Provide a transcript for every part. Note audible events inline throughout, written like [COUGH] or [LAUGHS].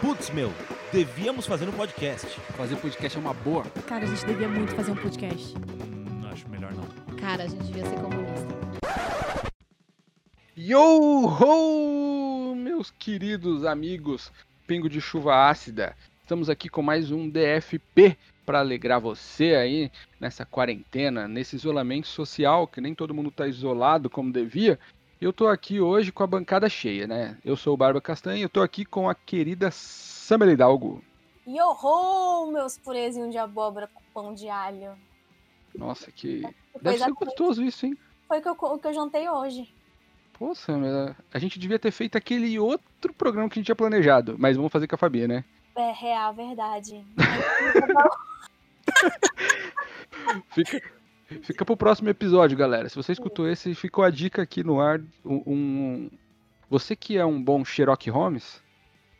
Putz, meu, devíamos fazer um podcast. Fazer podcast é uma boa. Cara, a gente devia muito fazer um podcast. Hum, acho melhor não. Cara, a gente devia ser comunista. Yo ho, meus queridos amigos, pingo de chuva ácida. Estamos aqui com mais um DFP para alegrar você aí nessa quarentena, nesse isolamento social, que nem todo mundo está isolado como devia. Eu tô aqui hoje com a bancada cheia, né? Eu sou o Barba Castanha e eu tô aqui com a querida Samela Hidalgo. Yoho, meus purezinhos de abóbora com pão de alho. Nossa, que. Foi Deve ser gostoso isso, hein? Foi o que eu, o que eu jantei hoje. Pô, Samela, a gente devia ter feito aquele outro programa que a gente tinha planejado, mas vamos fazer com a Fabi, né? É real, verdade. [LAUGHS] Fica, fica pro próximo episódio, galera. Se você escutou esse, ficou a dica aqui no ar. Um, um- Você que é um bom Sherlock Holmes,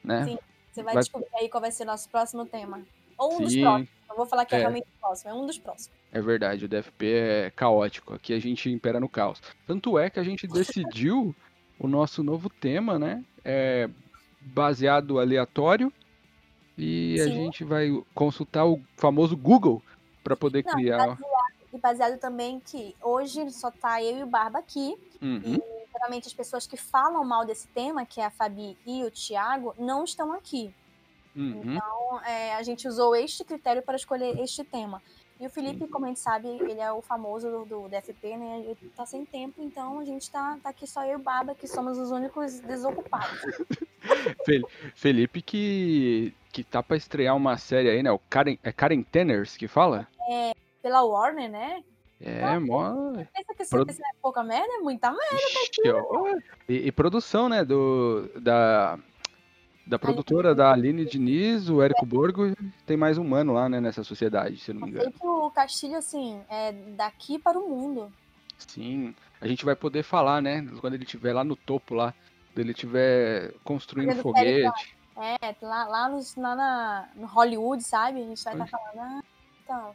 né? Sim. Você vai, Vai- descobrir aí qual vai ser nosso próximo tema. Ou um dos Sim, próximos. Não vou falar que é, É. realmente o próximo, é um dos próximos. é verdade. O DFP é caótico. Aqui a gente impera no caos. Tanto é que a gente decidiu o nosso novo tema, né? É baseado aleatório. E a Sim. gente vai consultar o famoso Google para poder Não, criar. E baseado também que hoje só tá eu e o Barba aqui. Uhum. Geralmente as pessoas que falam mal desse tema, que é a Fabi e o Thiago, não estão aqui. Uhum. Então, é, a gente usou este critério para escolher este tema. E o Felipe, como a gente sabe, ele é o famoso do, do DFP, né? Ele tá sem tempo, então a gente tá, tá aqui só eu e o Baba, que somos os únicos desocupados. [LAUGHS] Fel- Felipe que, que tá pra estrear uma série aí, né? O Karen, é Karen Tenners que fala? Pela Warner, né? É, mó. Pensa que Pro- isso é pouca merda, é muita merda. Ixi, ó. E, e produção, né? Do, da, da produtora da Aline Diniz, o Érico Borgo. Tem mais um mano lá, né? Nessa sociedade, se não me engano. que o Castilho, assim, é daqui para o mundo. Sim. A gente vai poder falar, né? Quando ele estiver lá no topo lá. Quando ele estiver construindo Fazendo foguete. É, lá, lá, nos- lá na, no Hollywood, sabe? A gente vai estar Oi. falando, ah, então.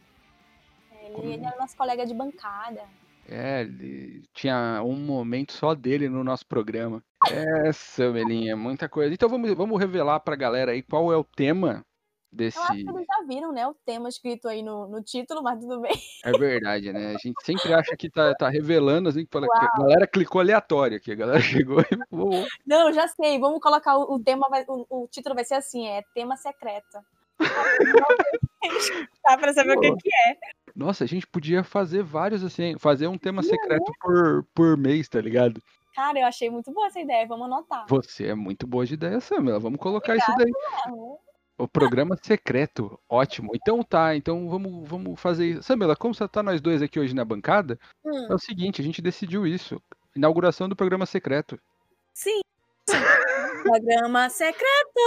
Ele, Como- ele é nosso colega de bancada. É, ele tinha um momento só dele no nosso programa. Essa, Melinha, muita coisa. Então vamos, vamos revelar pra galera aí qual é o tema desse. Eu acho que eles já viram, né, o tema escrito aí no, no título, mas tudo bem. É verdade, né? A gente sempre acha que tá, tá revelando, assim, que fala que a galera clicou aleatório aqui. A galera chegou e. Uou. Não, já sei. Vamos colocar o, o tema, vai- o, o título vai ser assim, é tema secreto. [LAUGHS] tá pra saber o que, que é. Nossa, a gente podia fazer vários, assim, fazer um tema secreto por, por mês, tá ligado? Cara, eu achei muito boa essa ideia, vamos anotar. Você é muito boa de ideia, Samela. Vamos colocar isso daí. Não, O programa secreto, ótimo. Então tá, então vamos, vamos fazer isso. Samela, como você tá nós dois aqui hoje na bancada, hum, é o seguinte, a gente decidiu isso. Inauguração do programa secreto. sim. Programa secreto!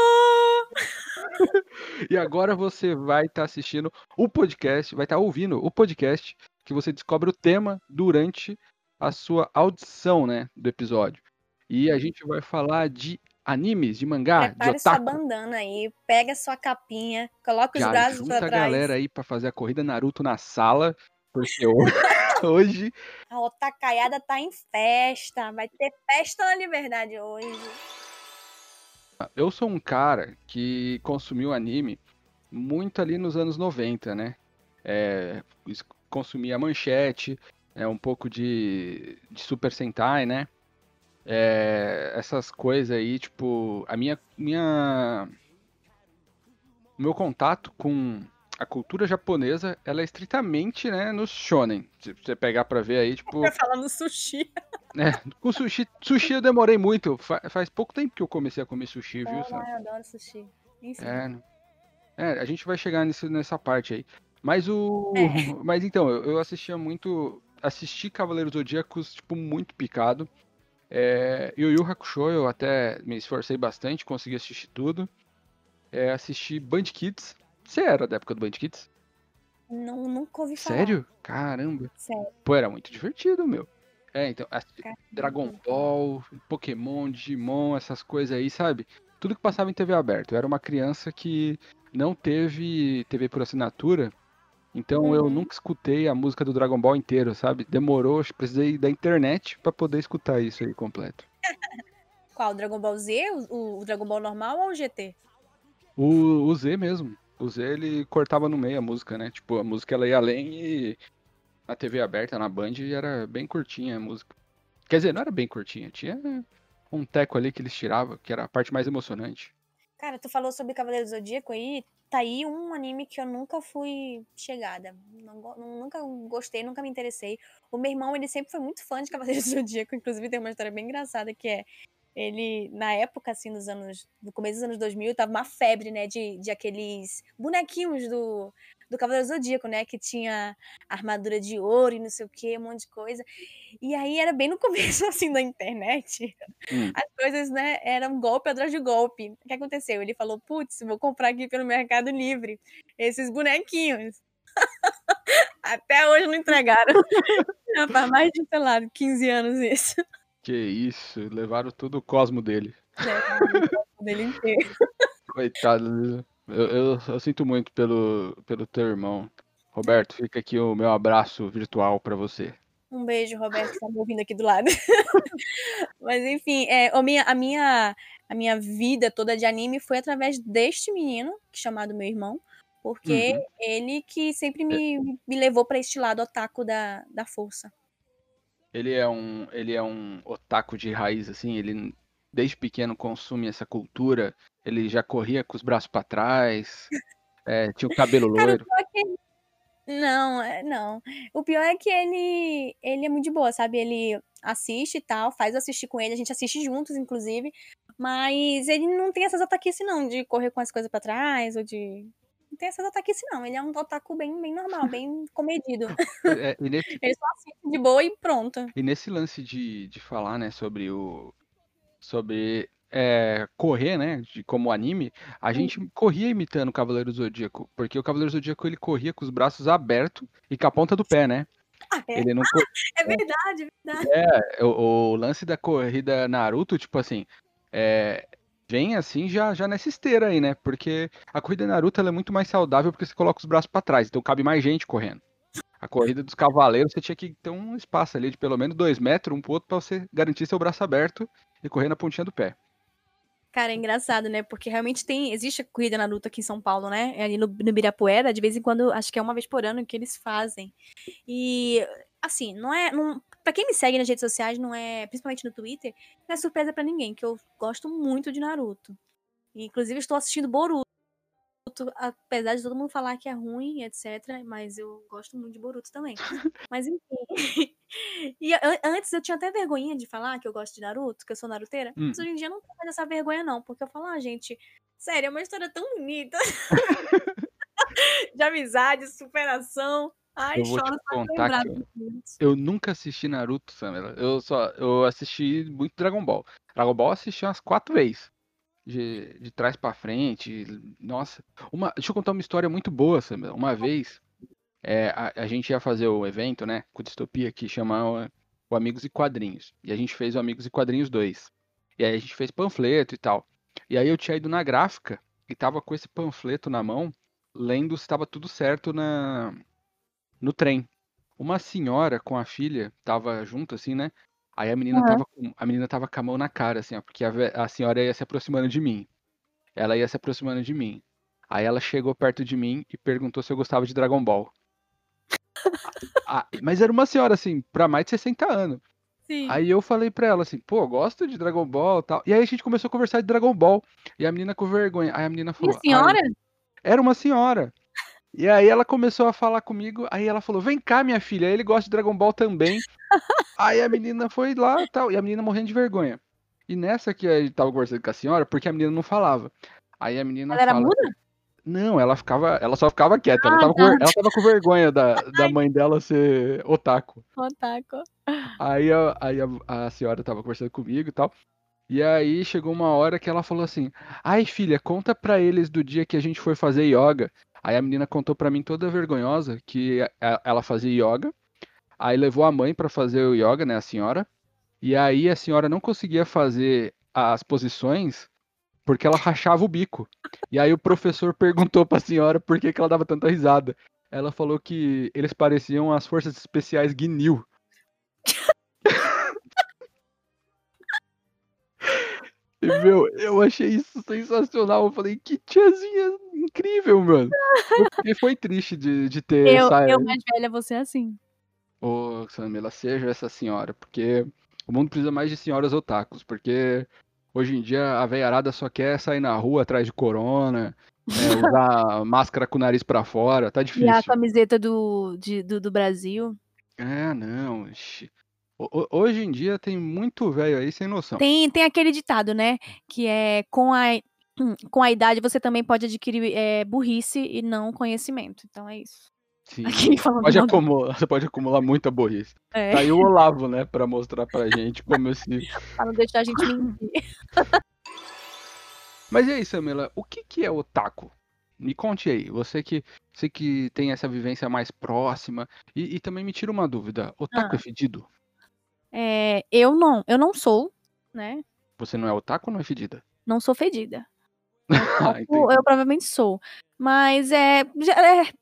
[LAUGHS] E agora você vai estar assistindo o podcast, vai estar ouvindo o podcast que você descobre o tema durante a sua audição, né, do episódio. E a gente vai falar de animes, de mangá, de Prepare sua otaku. bandana aí, pega sua capinha, coloca os Já braços pra a trás. galera aí pra fazer a corrida Naruto na sala, porque hoje, [LAUGHS] hoje A Otacaiada tá em festa, vai ter festa na liberdade hoje. Eu sou um cara que consumiu anime muito ali nos anos 90, né? É, consumia manchete, é, um pouco de, de Super Sentai, né? É, essas coisas aí, tipo, a minha, minha. o Meu contato com a cultura japonesa, ela é estritamente, né, no shonen. Se você pegar pra ver aí, tipo, Vai falar no sushi. [LAUGHS] é, com sushi, sushi eu demorei muito. Fa- faz pouco tempo que eu comecei a comer sushi, viu? Ah, eu adoro sushi. Enfim. É, né? é, a gente vai chegar nesse, nessa parte aí. Mas o. É. [LAUGHS] Mas então, eu, eu assistia muito. Assisti Cavaleiros Zodíacos, tipo, muito picado. É, Yu Yu Hakusho, eu até me esforcei bastante, consegui assistir tudo. É, assisti Band Kids. Você era da época do Band Kids? Não, nunca ouvi falar. Sério? Caramba. Sério. Pô, era muito divertido, meu. É, então, Caramba. Dragon Ball, Pokémon, Digimon, essas coisas aí, sabe? Tudo que passava em TV aberta. Eu era uma criança que não teve TV por assinatura, então eu Uhum. nunca escutei a música do Dragon Ball inteiro, sabe? Demorou, precisei da internet pra poder escutar isso aí completo. [LAUGHS] Qual? O Dragon Ball Z? O, o Dragon Ball normal ou o GT? O, o Z mesmo. O Z ele cortava no meio a música, né? Tipo, a música ela ia além e na TV aberta, na Band, era bem curtinha a música. Quer dizer, não era bem curtinha, tinha um teco ali que eles tiravam, que era a parte mais emocionante. Cara, tu falou sobre Cavaleiro do Zodíaco aí, tá aí um anime que eu nunca fui chegada. Não nunca gostei, nunca me interessei. O meu irmão, ele sempre foi muito fã de Cavaleiro do Zodíaco, inclusive tem uma história bem engraçada que é ele, na época, assim, nos anos. No começo dos anos 2000, tava uma febre, né? De, de aqueles bonequinhos do, do Cavaleiro Zodíaco, né? Que tinha armadura de ouro e não sei o que, um monte de coisa. E aí era bem no [LAUGHS] começo, assim, da internet. Hum. As coisas, né? Eram golpe atrás de golpe. O que aconteceu? Ele falou: putz, vou comprar aqui pelo Mercado Livre esses bonequinhos. [LAUGHS] Até hoje não entregaram. [LAUGHS] Faz mais de, sei lá, 15 anos isso. Que isso, levaram todo o cosmo dele. O dele inteiro. [LAUGHS] Coitado. Eu, eu, eu sinto muito pelo, pelo teu irmão. Roberto, fica aqui o meu abraço virtual pra você. Um beijo, Roberto, que tá me ouvindo aqui do lado. [LAUGHS] Mas enfim, é, a, minha, a, minha, a minha vida toda de anime foi através deste menino, é chamado meu irmão, porque Uhum. ele que sempre me, me levou pra este lado otaku da, da força. Ele é um, ele é um otaku de raiz, assim, ele desde pequeno consome essa cultura. Ele já corria com os braços pra trás, é, tinha o cabelo Cara, loiro. pior é ele... Não, é- não. O pior é que ele, ele é muito de boa, sabe? Ele assiste e tal, faz eu assistir com ele, a gente assiste juntos, inclusive. Mas ele não tem essas ataquices, não, de correr com as coisas pra trás, ou de. Não tem essas ataquices, não. Ele é um otaku bem, bem normal, [LAUGHS] bem comedido. É, e, nesse, [LAUGHS] Ele só assiste de boa e pronto. e nesse lance de, de falar, né, sobre o. Sobre é, correr, né, de, como anime, a gente corria imitando o Cavaleiro Zodíaco, porque o Cavaleiro Zodíaco ele corria com os braços abertos e com a ponta do pé, né? Ah, é, Ele não, [LAUGHS] é verdade, é verdade. É, o, o lance da corrida Naruto, tipo assim, é, vem assim já, já nessa esteira aí, né? Porque a corrida Naruto ela é muito mais saudável porque você coloca os braços pra trás, então cabe mais gente correndo. A corrida dos cavaleiros você tinha que ter um espaço ali de pelo menos dois metros um pro outro pra você garantir seu braço aberto e correr na pontinha do pé. Cara, é engraçado, né? Porque realmente tem. Existe a corrida Naruto aqui em São Paulo, né? É Ali no, no Birapuera, de vez em quando, acho que é uma vez por ano que eles fazem. E, assim, não é. Não, pra quem me segue nas redes sociais, não é. Principalmente no Twitter, não é surpresa pra ninguém, que eu gosto muito de Naruto. Inclusive, estou assistindo Boruto. Apesar de todo mundo falar que é ruim, etc. Mas eu gosto muito de Boruto também. [LAUGHS] Mas enfim. [LAUGHS] E an- antes eu tinha até vergonhinha de falar que eu gosto de Naruto, que eu sou naruteira. Hum. Mas hoje em dia eu não tenho mais essa vergonha, não. Porque eu falo, ah, gente, sério, é uma história tão bonita. [LAUGHS] de amizade, superação. Ai, Eu vou te contar que momentos. Eu nunca assisti Naruto, Samela. Eu só eu assisti muito Dragon Ball. Dragon Ball eu assisti umas quatro vezes. De, de trás pra frente. Nossa. Uma, deixa eu contar uma história muito boa, Samela. Uma vez, é, a, a gente ia fazer o evento, né? Com distopia, que chama o Amigos e Quadrinhos. E a gente fez o Amigos e Quadrinhos 2. E aí a gente fez panfleto e tal. E aí eu tinha ido na gráfica e tava com esse panfleto na mão, lendo se estava tudo certo na, no trem. Uma senhora com a filha tava junto, assim, né? Aí a menina, Aham. tava com, a menina tava com a mão na cara, assim, ó, porque a, a senhora ia se aproximando de mim. Ela ia se aproximando de mim. Aí ela chegou perto de mim e perguntou se eu gostava de Dragon Ball. [LAUGHS] Ah, mas era uma senhora, assim, pra mais de 60 anos. Sim. Aí eu falei pra ela assim, pô, gosto de Dragon Ball e tal. E aí a gente começou a conversar de Dragon Ball. E a menina com vergonha. Aí a menina falou. a senhora? "Ai, era uma senhora. E aí ela começou a falar comigo, aí ela falou: "Vem cá, minha filha, ele gosta de Dragon Ball também". [LAUGHS] aí a menina foi lá e tal, e a menina morrendo de vergonha. E nessa que a gente tava conversando com a senhora, porque a menina não falava. Aí a menina Ela era fala, muda? não, ela ficava, ela só ficava quieta, ela Ah, tava, com, tá. ela tava com vergonha da, [LAUGHS] da mãe dela ser otaku. [LAUGHS] Otaku. Aí, a, aí a, a senhora tava conversando comigo e tal. E aí chegou uma hora que ela falou assim: Ai, filha, conta pra eles do dia que a gente foi fazer yoga. Aí a menina contou pra mim toda vergonhosa que a- ela fazia yoga. Aí levou a mãe pra fazer o yoga, né, a senhora. E aí a senhora não conseguia fazer as posições porque ela rachava o bico. E aí o professor [LAUGHS] perguntou pra senhora por que, que ela dava tanta risada. Ela falou que eles pareciam as forças especiais Guinil. E, meu, eu achei isso sensacional. Eu falei, que tiazinha incrível, mano. Porque foi triste de, de ter Eu, essa. eu mais velha, você é assim. Ô, Samela, seja essa senhora, porque o mundo precisa mais de senhoras otakus, porque hoje em dia a veiarada só quer sair na rua atrás de corona, é, [LAUGHS] usar máscara com o nariz pra fora, tá E a difícil. camiseta do, de- do, do Brasil. É, não. Hoje em dia tem muito velho aí sem noção. Tem, tem aquele ditado, né? Que é com a, [CLEARS THROAT] com a idade você também pode adquirir é, burrice e não conhecimento. Então é isso. Sim. [LAUGHS] Pode acumular, [LAUGHS] você pode acumular muita burrice. é, Tá aí o Olavo, né, pra mostrar pra gente como esse. [LAUGHS] pra não deixar a gente mentir. Mas e aí, Samela, o que que é otaku? Me conte aí, você que, você que tem essa vivência mais próxima, e, e também me tira uma dúvida, otaku Ah. é fedido? É, eu não, eu não sou, né? Você não é otaku ou não é fedida? Não sou fedida. [LAUGHS] Ah, Eu, entendi. eu provavelmente sou. Mas é, é-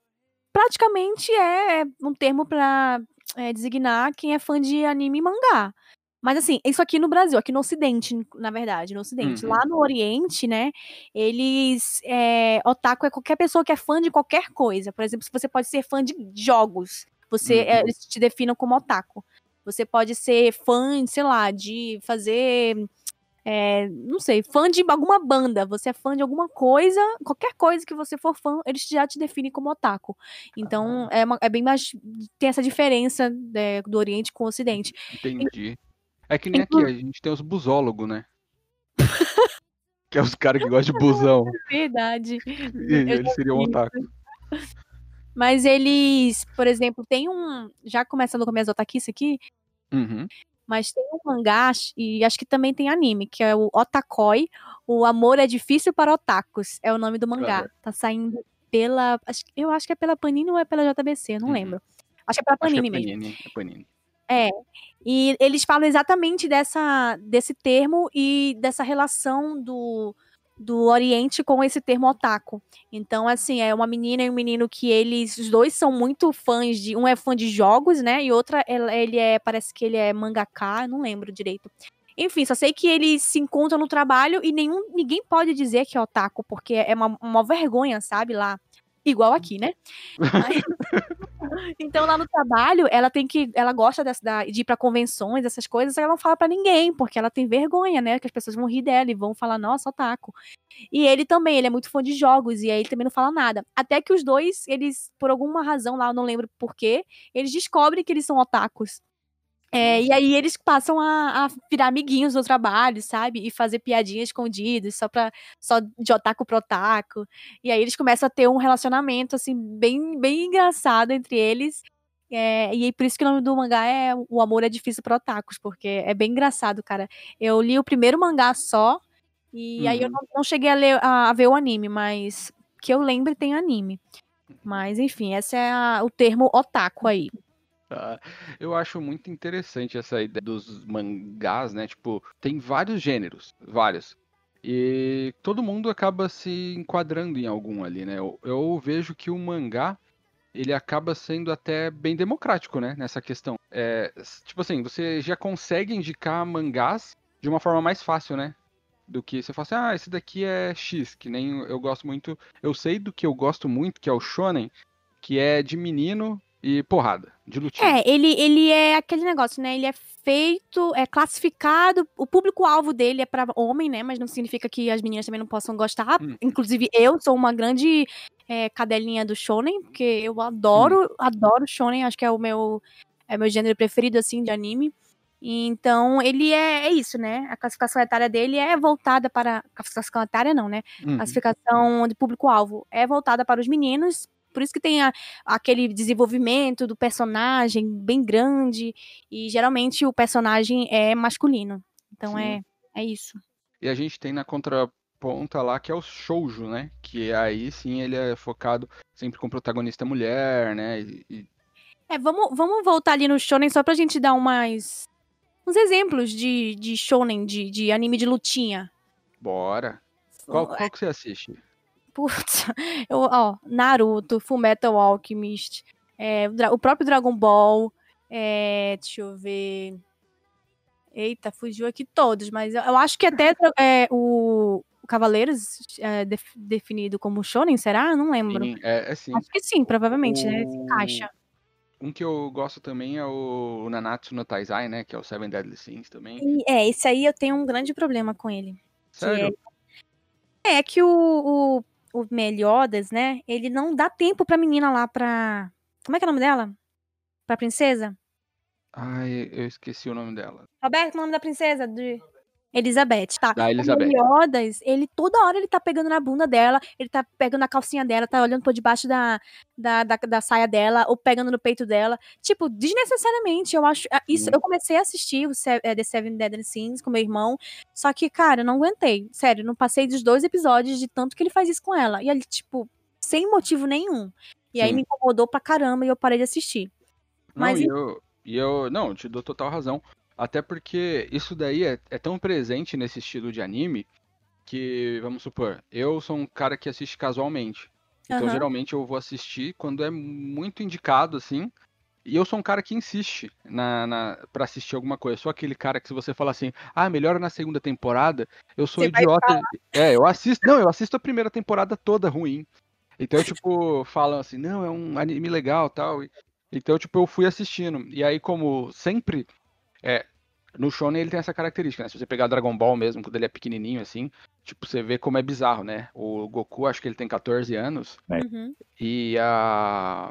praticamente é um termo pra é, designar quem é fã de anime e mangá. Mas assim, isso aqui no Brasil, aqui no Ocidente, na verdade, no Ocidente. Uhum. Lá no Oriente, né, eles. É, otaku é qualquer pessoa que é fã de qualquer coisa. Por exemplo, se você pode ser fã de jogos, você é, Uhum. eles te definem como otaku. Você pode ser fã, sei lá, de fazer é, não sei, fã de alguma banda, você é fã de alguma coisa, qualquer coisa que você for fã, eles já te definem como otaku. Então, é, uma- é bem mais. Tem essa diferença né, do Oriente com o Ocidente. Entendi. É que nem aqui, a gente tem os busólogos, né? [LAUGHS] que é os caras que gostam de busão. [LAUGHS] Verdade. E eles seriam otaku. Mas eles, por exemplo, tem um. Já começando com minhas otakice aqui, Uhum. mas tem um mangá, e acho que também tem anime, que é o Otakoi. O Amor é Difícil para Otakus. É o nome do mangá. Aham. Tá saindo pela. acho- eu acho que é pela Panini ou é pela JBC, não Uhum. lembro. Acho que é pela Panini é mesmo. Panini, é Panini. É. E eles falam exatamente dessa, desse termo e dessa relação do, do Oriente com esse termo otaku. Então, assim, é uma menina e um menino que eles, os dois são muito fãs de. Um é fã de jogos, né? E outra, ele é. Parece que ele é mangaka, eu não lembro direito. Enfim, só sei que eles se encontram no trabalho e nenhum, ninguém pode dizer que é otaku, porque é uma, uma vergonha, sabe? Lá. Igual aqui, né? [LAUGHS] Mas- então, lá no trabalho, ela tem que. Ela gosta da- de ir pra convenções, essas coisas, ela não fala pra ninguém, porque ela tem vergonha, né? Que as pessoas vão rir dela e vão falar, nossa, otaku. E ele também, ele é muito fã de jogos, e aí ele também não fala nada. Até que os dois, eles, por alguma razão lá, eu não lembro porquê, eles descobrem que eles são otakus. É, e aí eles passam a, a virar amiguinhos no trabalho, sabe? E fazer piadinhas escondidas, só pra. Só de otaku pro otaku. E aí eles começam a ter um relacionamento, assim, bem, bem engraçado entre eles. É, e aí por isso que o nome do mangá é O Amor é Difícil para Otakus, porque é bem engraçado, cara. Eu li o primeiro mangá só, e aí eu Uhum. não, não cheguei a, ler, a, a ver o anime, mas que eu lembre tem anime. Mas enfim, esse é a- o termo otaku aí. Eu acho muito interessante essa ideia dos mangás, né? Tipo, tem vários gêneros, vários. E todo mundo acaba se enquadrando em algum ali, né? Eu, eu vejo que o mangá, ele acaba sendo até bem democrático, né? Nessa questão. É, tipo assim, você já consegue indicar mangás de uma forma mais fácil, né? Do que você fala assim, ah, esse daqui é X, que nem eu gosto muito. Eu sei do que eu gosto muito, que é o Shonen, que é de menino e porrada, de lutinha. É, ele, ele é aquele negócio, né? Ele é feito, é classificado, o público-alvo dele é pra homem, né? Mas não significa que as meninas também não possam gostar. Hum. Inclusive, eu sou uma grande é, cadelinha do shonen, porque eu adoro, adoro shonen, acho que é o meu, é meu gênero preferido, assim, de anime. Então, ele é, é isso, né? A classificação etária dele é voltada para. Classificação etária, não, né? Uhum. classificação de público-alvo é voltada para os meninos, por isso que tem a- aquele desenvolvimento do personagem bem grande, e geralmente o personagem é masculino. Então Sim. é, é isso. E a gente tem na contraponta lá que é o shoujo, né? Que aí sim ele é focado sempre com protagonista mulher, né? E, e- É, vamos, vamos voltar ali no shonen só pra gente dar umas, uns exemplos de, de shonen, de, de anime de lutinha. bora. Qual, qual que você assiste? Putz, [LAUGHS] eu, ó, Naruto, Fullmetal Alchemist, é, o, próprio Dragon Ball, é, deixa eu ver. Eita, fugiu aqui todos, mas eu, eu acho que até é, o, o Cavaleiros é def- definido como shonen, será? Não lembro. Sim, é, é. Acho que sim, provavelmente, né? Se O- encaixa. Um que eu gosto também é o Nanatsu no Taizai, né? Que é o Seven Deadly Sins também. E, é, esse aí eu tenho um grande problema com ele. Sério? É que o, o, o Meliodas, né? Ele não dá tempo pra menina lá pra. Como é que é o nome dela? Pra princesa? Ai, eu esqueci o nome dela. Roberto, o nome da princesa? De... Elizabeth, tá. Da Elizabeth. O Meliodas, ele toda hora ele tá pegando na bunda dela, ele tá pegando na calcinha dela, tá olhando por debaixo da, da, da, da saia dela, ou pegando no peito dela. Tipo, desnecessariamente, eu acho. ah, Isso, Sim. eu comecei a assistir o Se- eh, The Seven Deadly Sins com meu irmão, só que, cara, eu não aguentei. Sério, não passei dos dois episódios de tanto que ele faz isso com ela. E ele, tipo, sem motivo nenhum. E aí Sim. me incomodou pra caramba e eu parei de assistir. Não, Mas e e- eu, e eu. Não, eu te dou total razão. Até porque isso daí é, é tão presente nesse estilo de anime que, vamos supor, eu sou um cara que assiste casualmente. Então, Aham. geralmente, eu vou assistir quando é muito indicado, assim. E eu sou um cara que insiste na, na, pra assistir alguma coisa. Eu sou aquele cara que, se você falar assim, ah, melhora na segunda temporada, eu sou Você idiota. É, eu assisto. Não, eu assisto a primeira temporada toda ruim. Então, tipo, [LAUGHS] falam assim, não, é um anime legal tal. Então, tipo, eu fui assistindo. E aí, como sempre, é, no Shonen ele tem essa característica, né? Se você pegar Dragon Ball mesmo, quando ele é pequenininho, assim, tipo, você vê como é bizarro, né? O Goku, acho que ele tem 14 anos. Uhum. E a.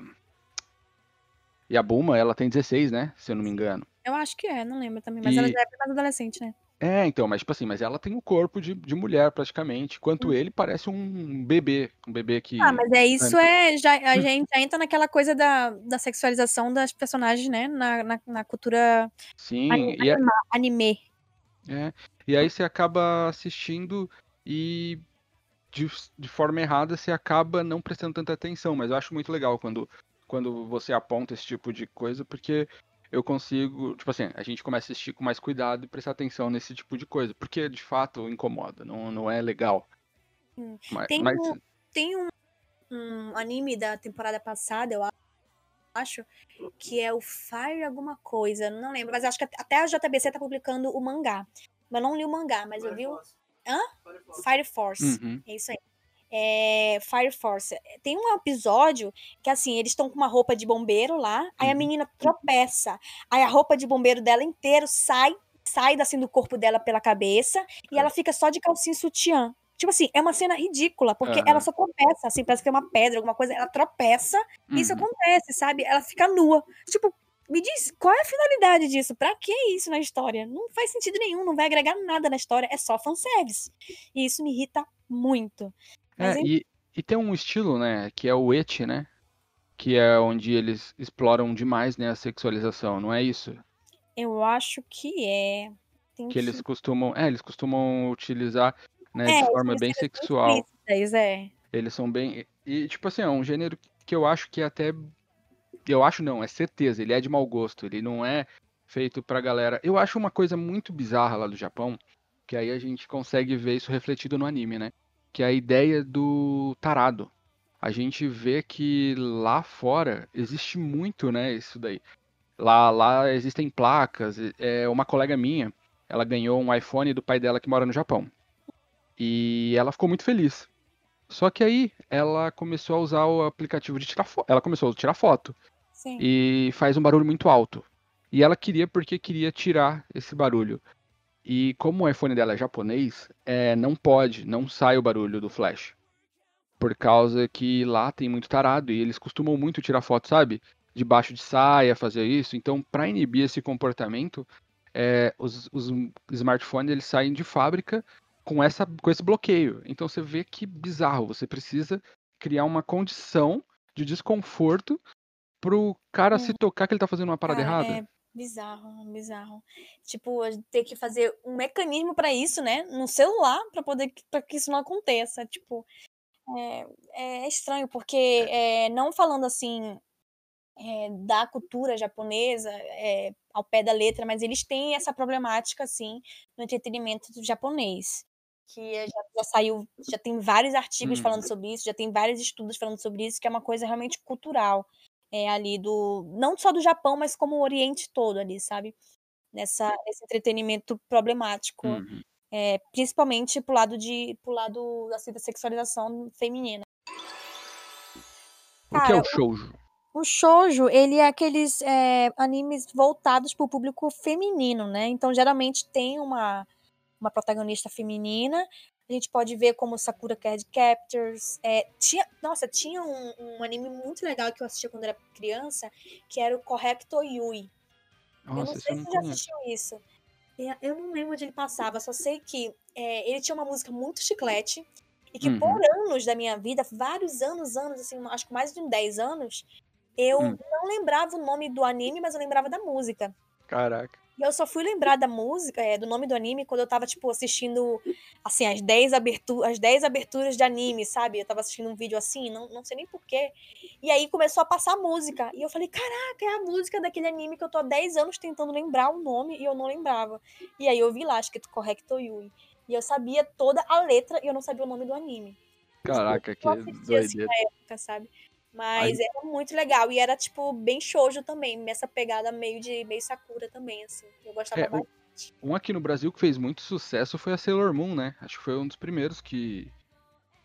E a Bulma, ela tem 16, né? Se eu não me engano. Eu acho que é, não lembro também. Mas E- ela já é mais adolescente, né? É, então, mas tipo assim, mas ela tem o corpo de, de mulher praticamente, enquanto ele parece um bebê. Um bebê que. Ah, mas é isso, é. Já, a gente já entra naquela coisa da, da sexualização das personagens, né? Na, na, na cultura Sim, e, é- anima- anime. É, e aí você acaba assistindo e de, de forma errada você acaba não prestando tanta atenção, mas eu acho muito legal quando, quando você aponta esse tipo de coisa, porque eu consigo, tipo assim, a gente começa a assistir com mais cuidado e prestar atenção nesse tipo de coisa, porque de fato incomoda, não, não é legal. Hum. Mas, Tem mas- um- Tem um, um anime da temporada passada, eu acho, que é o Fire alguma coisa, não lembro, mas acho que até a JBC tá publicando o mangá. Eu não li o mangá, mas eu vi o Hã? Fire Force. Uhum. É isso aí. É, Fire Force. Tem um episódio que, assim, eles estão com uma roupa de bombeiro lá, aí a Uhum. menina tropeça. Aí a roupa de bombeiro dela inteiro sai, sai assim do corpo dela pela cabeça, e ela fica só de calcinha e sutiã. Tipo assim, é uma cena ridícula, porque Aham. ela só tropeça, assim, parece que é uma pedra, alguma coisa, ela tropeça, e isso Uhum. acontece, sabe? Ela fica nua. Tipo, me diz, qual é a finalidade disso? Pra que isso na história? Não faz sentido nenhum, não vai agregar nada na história, é só fanservice. E isso me irrita muito. Mas É, e, e tem um estilo, né, que é o eti, né, que é onde eles exploram demais, né, a sexualização, não é isso? Eu acho que é. Tem que eles costumam, é, eles costumam utilizar, né, É, de forma bem sexual. explícitas, é. Eles são bem e tipo assim, é um gênero que eu acho que é até eu acho não, é certeza, ele é de mau gosto, ele não é feito pra galera. Eu acho uma coisa muito bizarra lá do Japão, que aí a gente consegue ver isso refletido no anime, né? Que é a ideia do tarado. A gente vê que lá fora existe muito, né, isso daí. Lá, lá existem placas. É uma colega minha, ela ganhou um iPhone do pai dela que mora no Japão. E ela ficou muito feliz. Só que aí ela começou a usar o aplicativo de tirar foto. Ela começou a tirar foto Sim. e faz um barulho muito alto. E ela queria porque queria tirar esse barulho. E como o iPhone dela é japonês, é, não pode, não sai o barulho do flash. Por causa que lá tem muito tarado e eles costumam muito tirar foto, sabe? Debaixo de saia, fazer isso. Então, para inibir esse comportamento, é, os, os smartphones eles saem de fábrica com, essa, com esse bloqueio. Então você vê que bizarro. Você precisa criar uma condição de desconforto pro cara se tocar que ele tá fazendo uma parada Cara, errada. É bizarro, bizarro. Tipo, ter que fazer um mecanismo pra isso, né? No celular, pra poder para que isso não aconteça. Tipo, é, é estranho, porque é, não falando assim é, da cultura japonesa é, ao pé da letra, mas eles têm essa problemática, assim, no entretenimento do japonês. Que é- já, já saiu, já tem vários artigos Uhum. falando sobre isso, já tem vários estudos falando sobre isso, que é uma coisa realmente cultural é, ali do. Não só do Japão, mas como o Oriente todo ali, sabe? nessa, nesse entretenimento problemático, Uhum. é, principalmente pro lado de pro lado assim, da sexualização feminina. O que é o shoujo? O shoujo, ele é aqueles é, animes voltados para o público feminino, né? Então, geralmente tem uma, uma protagonista feminina. A gente pode ver como Sakura Card Captors. É, tinha, nossa, tinha um, um anime muito legal que eu assistia quando era criança, que era o Correcto Yui. eu Nossa, não isso sei eu se não você já assistiu isso. É, Eu não lembro onde ele passava, só sei que é, ele tinha uma música muito chiclete e que Uhum. por anos da minha vida, vários anos, anos, assim, acho que mais de 10 anos, eu Hum. não lembrava o nome do anime, mas eu lembrava da música. Caraca. E eu só fui lembrar da música, é, do nome do anime, quando eu tava, tipo, assistindo, assim, as 10, abertu as 10 aberturas de anime, sabe? Eu tava assistindo um vídeo assim, não, não sei nem porquê. E aí começou a passar a música. E eu falei, caraca, é a música daquele anime que eu tô há 10 anos tentando lembrar o nome e eu não lembrava. E aí eu vi lá, escrito Correcto Yui. E eu sabia toda a letra e eu não sabia o nome do anime. Caraca, que Eu assisti, assim, doideira. época, sabe? Mas era muito legal. E era, tipo, bem shoujo também. Nessa pegada meio de meio Sakura também, assim. Eu gostava É, bastante. Um aqui no Brasil que fez muito sucesso foi a Sailor Moon, né? Acho que foi um dos primeiros que,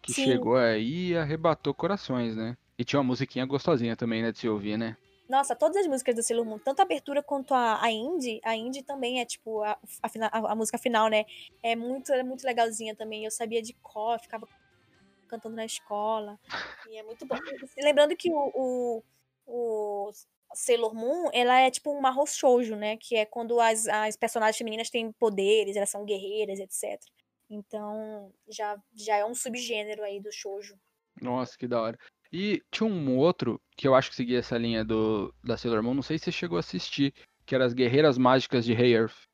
que Sim. chegou aí e arrebatou corações, né? E tinha uma musiquinha gostosinha também, né, de se ouvir, né? Nossa, todas as músicas da Sailor Moon, tanto a abertura quanto a, a indie, a indie também é, tipo, a, a- a música final, né? É muito, é muito legalzinha também. Eu sabia de cor, ficava cantando na escola. E é muito bom. Lembrando que o, o, o Sailor Moon, ela é tipo um marro shoujo, né? Que é quando as, as personagens femininas têm poderes, elas são guerreiras, etc. Então, já, já é um subgênero aí do shoujo. Nossa, que da hora. E tinha um outro que eu acho que seguia essa linha do da Sailor Moon, não sei se você chegou a assistir, que era as Guerreiras Mágicas de Rei Earth.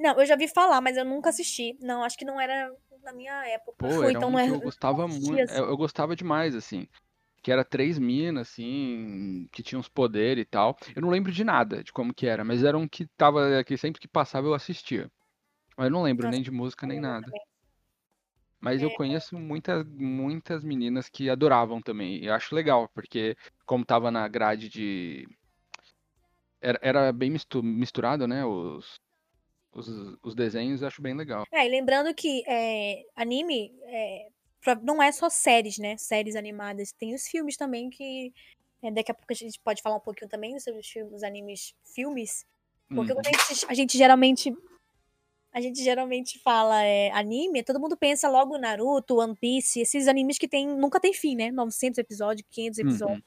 Não, eu já vi falar, mas eu nunca assisti. Não, acho que não era na minha época. Pô, era então um não é. eu gostava muito, eu, eu gostava demais, assim. Que era três minas, assim, que tinham uns poderes e tal. Eu não lembro de nada, de como que era, mas era um que tava, que sempre que passava eu assistia. Mas eu não lembro Nossa, nem de música nem nada. também. Mas eu É. conheço muitas, muitas meninas que adoravam também. E eu acho legal, porque como tava na grade de. Era, era bem mistu- misturado, né? Os, os, os desenhos, acho bem legal. É, e lembrando que é, anime é, não é só séries, né? Séries animadas. Tem os filmes também que. é, daqui a pouco a gente pode falar um pouquinho também sobre os, filmes, os animes filmes. Porque Uhum. quando a gente, a gente geralmente. A gente geralmente fala é, anime, todo mundo pensa logo Naruto, One Piece, esses animes que tem, nunca tem fim, né? 900 episódios, 500 episódios. Uhum.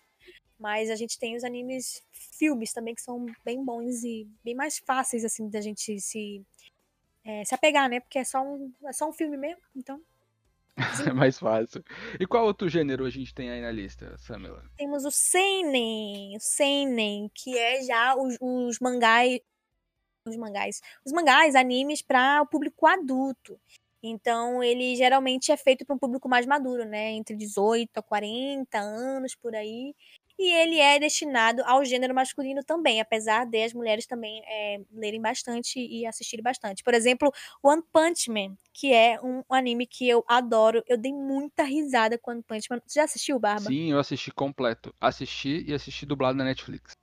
Mas a gente tem os animes filmes também que são bem bons e bem mais fáceis, assim, da gente se, é, se apegar, né? Porque é só, um, é só um filme mesmo, então. [LAUGHS] É mais fácil. E qual outro gênero a gente tem aí na lista, Samela? Temos o Seinen, o Seinen, que é já os, os mangás, os mangás, os mangás, animes para o público adulto. Então, ele geralmente é feito para um público mais maduro, né? Entre 18 a 40 anos, por aí. E ele é destinado ao gênero masculino também, apesar de as mulheres também é, lerem bastante e assistirem bastante. Por exemplo, One Punch Man, que é um anime que eu adoro. Eu dei muita risada com One Punch Man. Você já assistiu, Barba? Sim, eu assisti completo. Assisti e assisti dublado na Netflix.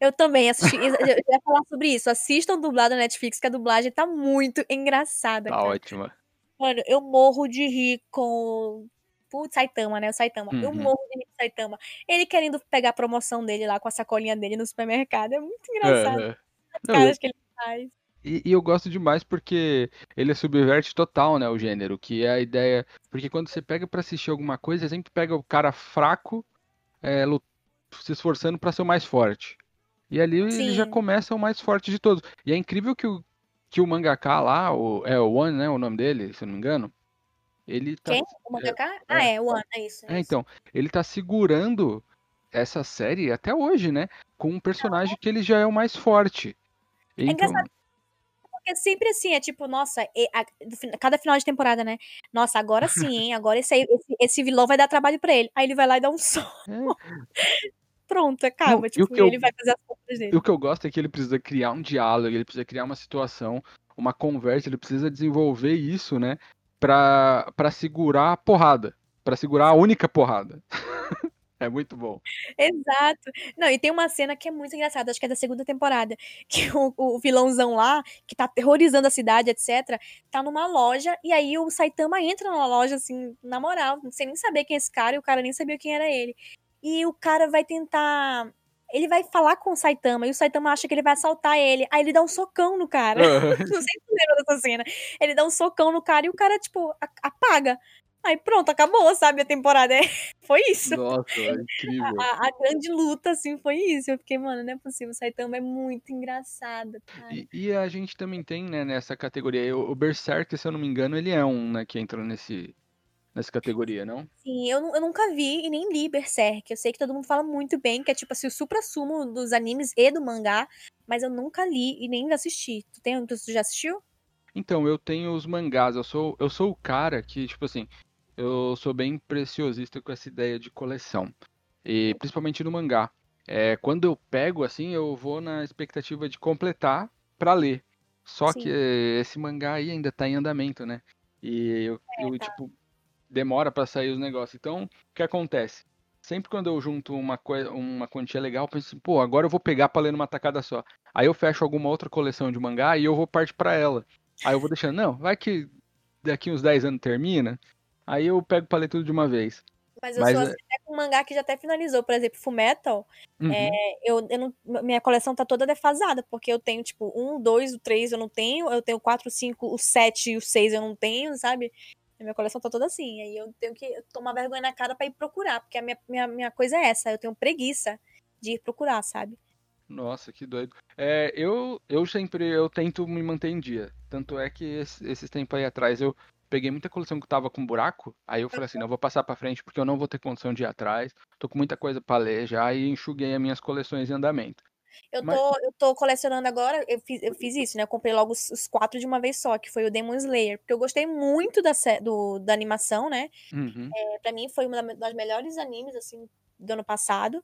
Eu também assisti. Eu ia falar sobre isso. Assistam dublado na Netflix, que a dublagem tá muito engraçada. Tá cara. ótima. Mano, eu morro de rir com. Putz, Saitama, né? O Saitama. Eu Uhum. morro de rir Saitama. Ele querendo pegar a promoção dele lá com a sacolinha dele no supermercado. É muito engraçado. Aham. As Não, caras que ele faz. E, e eu gosto demais porque ele subverte total, né, o gênero, que é a ideia. Porque quando você pega pra assistir alguma coisa, você sempre pega o cara fraco, é, se esforçando pra ser o mais forte. E ali ele já Sim. começa o mais forte de todos. E é incrível que o, que o mangaka lá, o, é o One, né, o nome dele, se eu não me engano, ele tá. Quem? O mangaka? Ah, é, o Ana, é isso. É, isso. então, ele tá segurando essa série até hoje, né? Com um personagem que ele já é o mais forte. Então, engraçado Porque sempre assim, é tipo, nossa, e- a- cada final de temporada, né? Nossa, agora sim, [LAUGHS] hein? Agora esse, aí, esse, esse vilão vai dar trabalho pra ele. Aí ele vai lá e dá um soco. é, [LAUGHS] Pronto, acaba. Não, e o tipo, que eu- ele vai fazer as compras E dele. o que eu gosto é que ele precisa criar um diálogo, ele precisa criar uma situação, uma conversa, ele precisa desenvolver isso, né? Pra segurar a porrada. Pra segurar a única porrada. [LAUGHS] É muito bom. Exato. Não, e tem uma cena que é muito engraçada, acho que é da segunda temporada, [LAUGHS] que o, o vilãozão lá, que tá aterrorizando a cidade, etc., tá numa loja, e aí o Saitama entra na loja, assim, na moral, sem nem saber quem é esse cara, e o cara nem sabia quem era ele. E o cara vai tentar. Ele vai falar com o Saitama, e o Saitama acha que ele vai assaltar ele. Aí ele dá um socão no cara. Aham. [LAUGHS] Não sei se tu lembra dessa cena. Ele dá um socão no cara e o cara, tipo, apaga. Aí pronto, acabou, sabe? A temporada é... [LAUGHS] foi isso. Nossa, é incrível. A, a grande luta, assim, foi isso. Eu fiquei, mano, não é possível. O Saitama é muito engraçado, cara. E, e a gente também tem, né, nessa categoria, o, o Berserk, se eu não me engano, ele é um, né, que entra nesse, nessa categoria, não? Sim, eu, eu nunca vi e nem li Berserk. Eu sei que todo mundo fala muito bem, que é tipo assim, o supra-sumo dos animes e do mangá, mas eu nunca li e nem assisti. Tu, tem, tu já assistiu? Então, eu tenho os mangás, eu sou, eu sou o cara que, tipo assim, eu sou bem preciosista com essa ideia de coleção. E principalmente no mangá. É, quando eu pego, assim, eu vou na expectativa de completar pra ler. Só Sim. que esse mangá aí ainda tá em andamento, né? E eu, eu, tá. tipo, demora pra sair os negócios. Então, o que acontece? Sempre quando eu junto uma, uma quantia legal, eu penso assim, pô, agora eu vou pegar pra ler numa tacada só. Aí eu fecho alguma outra coleção de mangá e eu vou partir pra ela. Aí eu vou deixando, não, vai que daqui uns 10 anos termina. Aí eu pego pra ler tudo de uma vez. Mas eu Mas sou é- assim, até com um mangá que já até finalizou. Por exemplo, Fullmetal, Uhum. eu, eu não, minha coleção tá toda defasada, porque eu tenho, tipo, um, dois, o três eu não tenho, eu tenho quatro, cinco, o sete e o seis eu não tenho, sabe? A minha coleção tá toda assim. Aí eu tenho que tomar vergonha na cara pra ir procurar, porque a minha, minha, minha coisa é essa, eu tenho preguiça de ir procurar, sabe? Nossa, que doido. É, eu, eu sempre eu tento me manter em dia. Tanto é que esse- esses tempos aí atrás eu peguei muita coleção que tava com buraco. Aí eu falei assim, não, vou passar pra frente porque eu não vou ter condição de ir atrás. Tô com muita coisa pra ler já e enxuguei as minhas coleções em andamento. Eu Mas- tô, eu tô colecionando agora, eu fiz, eu fiz isso, né? Eu comprei logo os, os quatro de uma vez só, que foi o Demon Slayer, porque eu gostei muito da, do, da animação, né? Uhum. É, pra mim foi uma da- das melhores animes, assim, do ano passado.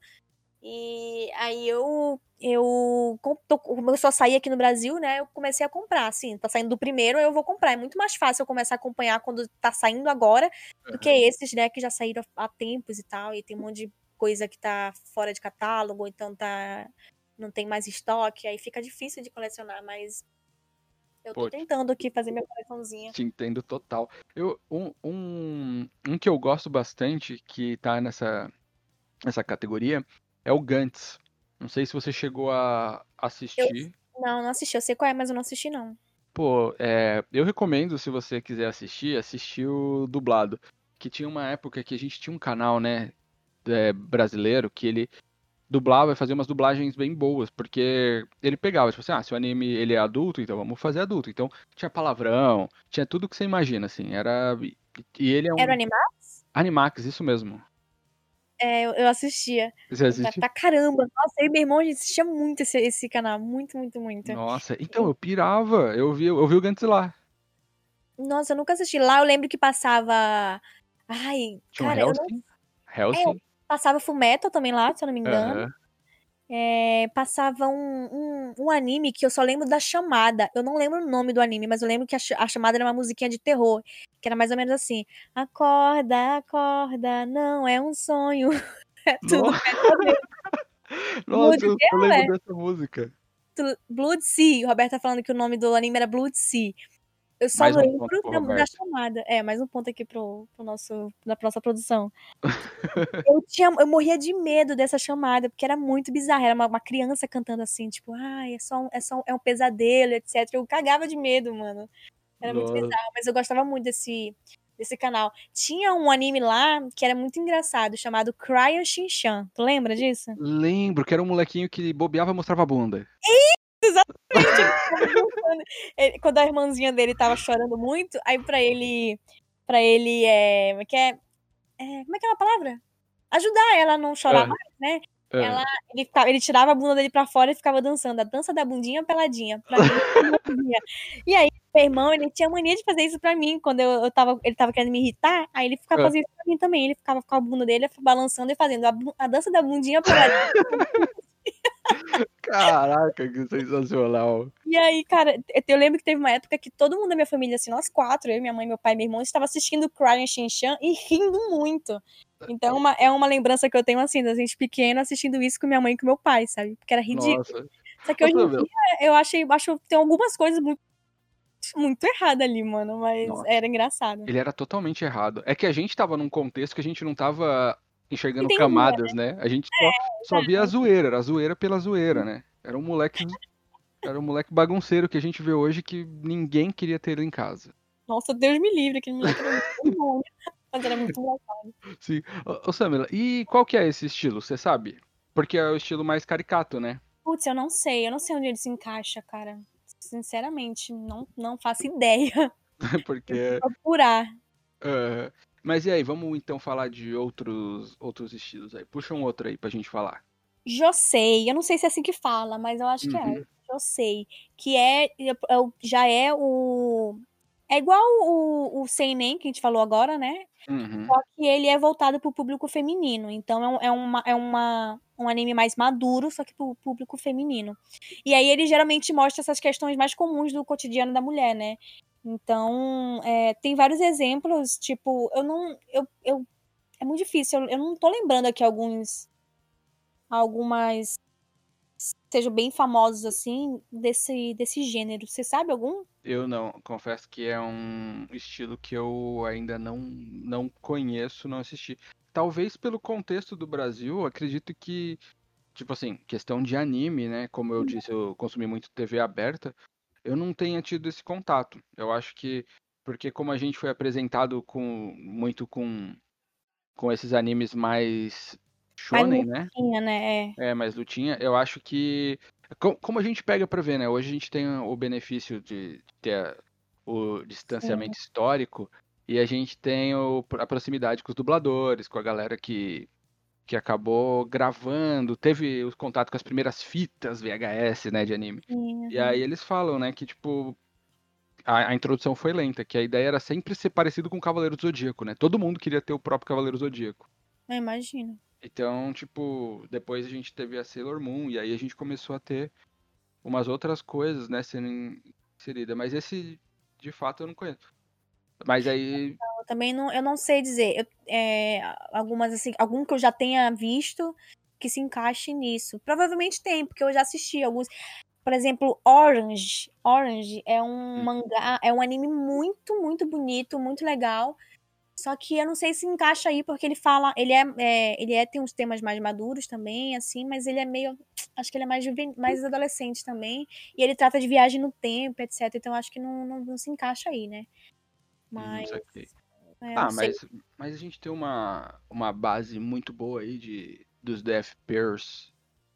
E aí eu, eu tô- começou a sair aqui no Brasil, né? Eu comecei a comprar, assim, tá saindo do primeiro, eu vou comprar. É muito mais fácil eu começar a acompanhar quando tá saindo agora do que esses, né, que já saíram há tempos e tal, e tem um monte de coisa que tá fora de catálogo, então tá não tem mais estoque, aí fica difícil de colecionar, mas eu tô Pô, tentando aqui fazer minha coleçãozinha. Te entendo total. Eu, um, um, um que eu gosto bastante, que tá nessa, nessa categoria, é o Gantz. Não sei se você chegou a assistir. Não, não assisti, eu sei qual é, mas eu não assisti não. Pô, é, eu recomendo, se você quiser assistir, assistir o dublado. Que tinha uma época que a gente tinha um canal, né, é, brasileiro, que ele dublava e fazia umas dublagens bem boas, porque ele pegava, tipo assim, ah, se o anime ele é adulto, então vamos fazer adulto. Então tinha palavrão, tinha tudo que você imagina, assim, era... E ele é um... Era o animado? Animax, isso mesmo. É, eu, eu assistia. Você Pra, assiste? pra caramba. Nossa, eu e meu irmão, a gente assistia muito esse, esse canal. Muito, muito, muito. Nossa, então, eu pirava, eu vi, eu vi o Gantz lá. Nossa, eu nunca assisti. Lá eu lembro que passava. Ai, Tinha um cara, eu não. Helsing. Helsing. Passava Fullmetal também lá, se eu não me engano. Aham. É, passava um, um, um anime que eu só lembro da chamada. Eu não lembro o nome do anime, mas eu lembro que a, a chamada era uma musiquinha de terror. Que era mais ou menos assim: Acorda, acorda, não é um sonho. [LAUGHS] É tudo Nossa. [LAUGHS] Nossa, eu, eu lembro dessa música. Blood Sea. O Roberto tá falando que o nome do anime era Blood Sea. Eu só Mais lembro da, da chamada. É, mais um ponto aqui pro, pro nosso, da nossa produção. eu, tinha, eu morria de medo dessa chamada, porque era muito bizarra. Era uma, uma criança cantando assim, tipo, ai, é só, um, é só um, é um pesadelo, etc. Eu cagava de medo, mano. Era muito Nossa. bizarro, mas eu gostava muito desse, desse canal. Tinha um anime lá que era muito engraçado, chamado Cryon Shinchan. Tu lembra disso? Lembro que era um molequinho que bobeava e mostrava a bunda. [LAUGHS] Ele- quando a irmãzinha dele tava chorando muito, aí pra ele. Pra ele. É, como é que é? É, Como é que é a palavra? Ajudar ela a não chorar Ah. mais, né? É. Ela, ele, ele tirava a bunda dele pra fora e ficava dançando. A dança da bundinha peladinha. Pra mim, [LAUGHS] irmãzinha. e aí, meu irmão, ele tinha mania de fazer isso pra mim. Quando eu, eu tava, ele tava querendo me irritar, aí ele ficava Ah. fazendo isso pra mim também. Ele ficava com a bunda dele balançando e fazendo a, a dança da bundinha peladinha. [LAUGHS] Caraca, que sensacional. E aí, cara, eu lembro que teve uma época que todo mundo da minha família, assim, nós quatro, eu, minha mãe, meu pai e meu irmão, estava assistindo Crying Shin-Chan e rindo muito. Então uma, é uma lembrança que eu tenho, assim, da gente pequeno assistindo isso com minha mãe e com meu pai, sabe? Porque era ridículo. Nossa. Só que hoje em dia eu achei, acho que tem algumas coisas muito, muito erradas ali, mano, mas Nossa. era engraçado. Ele era totalmente errado. É que a gente tava num contexto que a gente não tava enxergando Entendia, camadas, né? A gente só, só via a exato. zoeira, era a zoeira pela zoeira, né? Era um moleque. Era um moleque bagunceiro que a gente vê hoje que ninguém queria ter ele em casa. Nossa, Deus me livre, aquele moleque era muito bom. Mas era muito engraçado. Sim. Ô, Samela, e qual que é esse estilo? Você sabe? Porque é o estilo mais caricato, né? Putz, eu não sei, eu não sei onde ele se encaixa, cara. Sinceramente, não, não faço ideia. [LAUGHS] Porque. Procurar. ah, mas e aí, vamos então falar de outros, outros estilos aí. Puxa um outro aí pra gente falar. Josei, eu não sei se é assim que fala, mas eu acho que é. Uhum. Josei, que é, é o- já é o é igual o, o Seinen que a gente falou agora, né? Uhum. Só que ele é voltado pro público feminino. Então é, um, é, uma, é uma, um anime mais maduro, só que pro público feminino. E aí ele geralmente mostra essas questões mais comuns do cotidiano da mulher, né? Então, é, tem vários exemplos, tipo, eu não. Eu, eu, é muito difícil, eu, eu não tô lembrando aqui alguns. Algumas. Sejam bem famosos, assim, desse, desse gênero. Você sabe algum? Eu não, confesso que é um estilo que eu ainda não, não conheço, não assisti. Talvez pelo contexto do Brasil, acredito que, tipo assim, questão de anime, né? Como eu disse, eu consumi muito TV aberta, eu não tenha tido esse contato. Eu acho que, porque como a gente foi apresentado com muito com, com esses animes mais shonen, né? Tinha, né? É. É, mas lutinha, eu acho que. co- Como a gente pega pra ver, né? Hoje a gente tem o benefício de ter o distanciamento histórico e a gente tem o- a proximidade com os dubladores, com a galera que, que acabou gravando, teve o contato com as primeiras fitas VHS, né, de anime. Tinha. E aí eles falam, né, que tipo. A, a introdução foi lenta, que a ideia era sempre ser parecido com o Cavaleiro do Zodíaco, né? Todo mundo queria ter o próprio Cavaleiro do Zodíaco. Eu imagino. Então, tipo, depois a gente teve a Sailor Moon, e aí a gente começou a ter umas outras coisas, né, sendo inseridas. Mas esse, de fato, eu não conheço. Mas aí, também não, eu não sei dizer. Eu- é, algumas assim, algum que eu já tenha visto que se encaixe nisso. Provavelmente tem, porque eu já assisti alguns. Por exemplo, Orange. Orange é um Hum. mangá, é um anime muito, muito bonito, muito legal. Só que eu não sei se encaixa aí, porque ele fala, ele é, é, ele é tem uns temas mais maduros também, assim, mas ele é meio, acho que ele é mais mais adolescente também, e ele trata de viagem no tempo, etc. Então acho que não, não, não se encaixa aí, né? não Mas. É, Ah, sei. mas, mas a gente tem uma, uma base muito boa aí de, dos Death Pairs.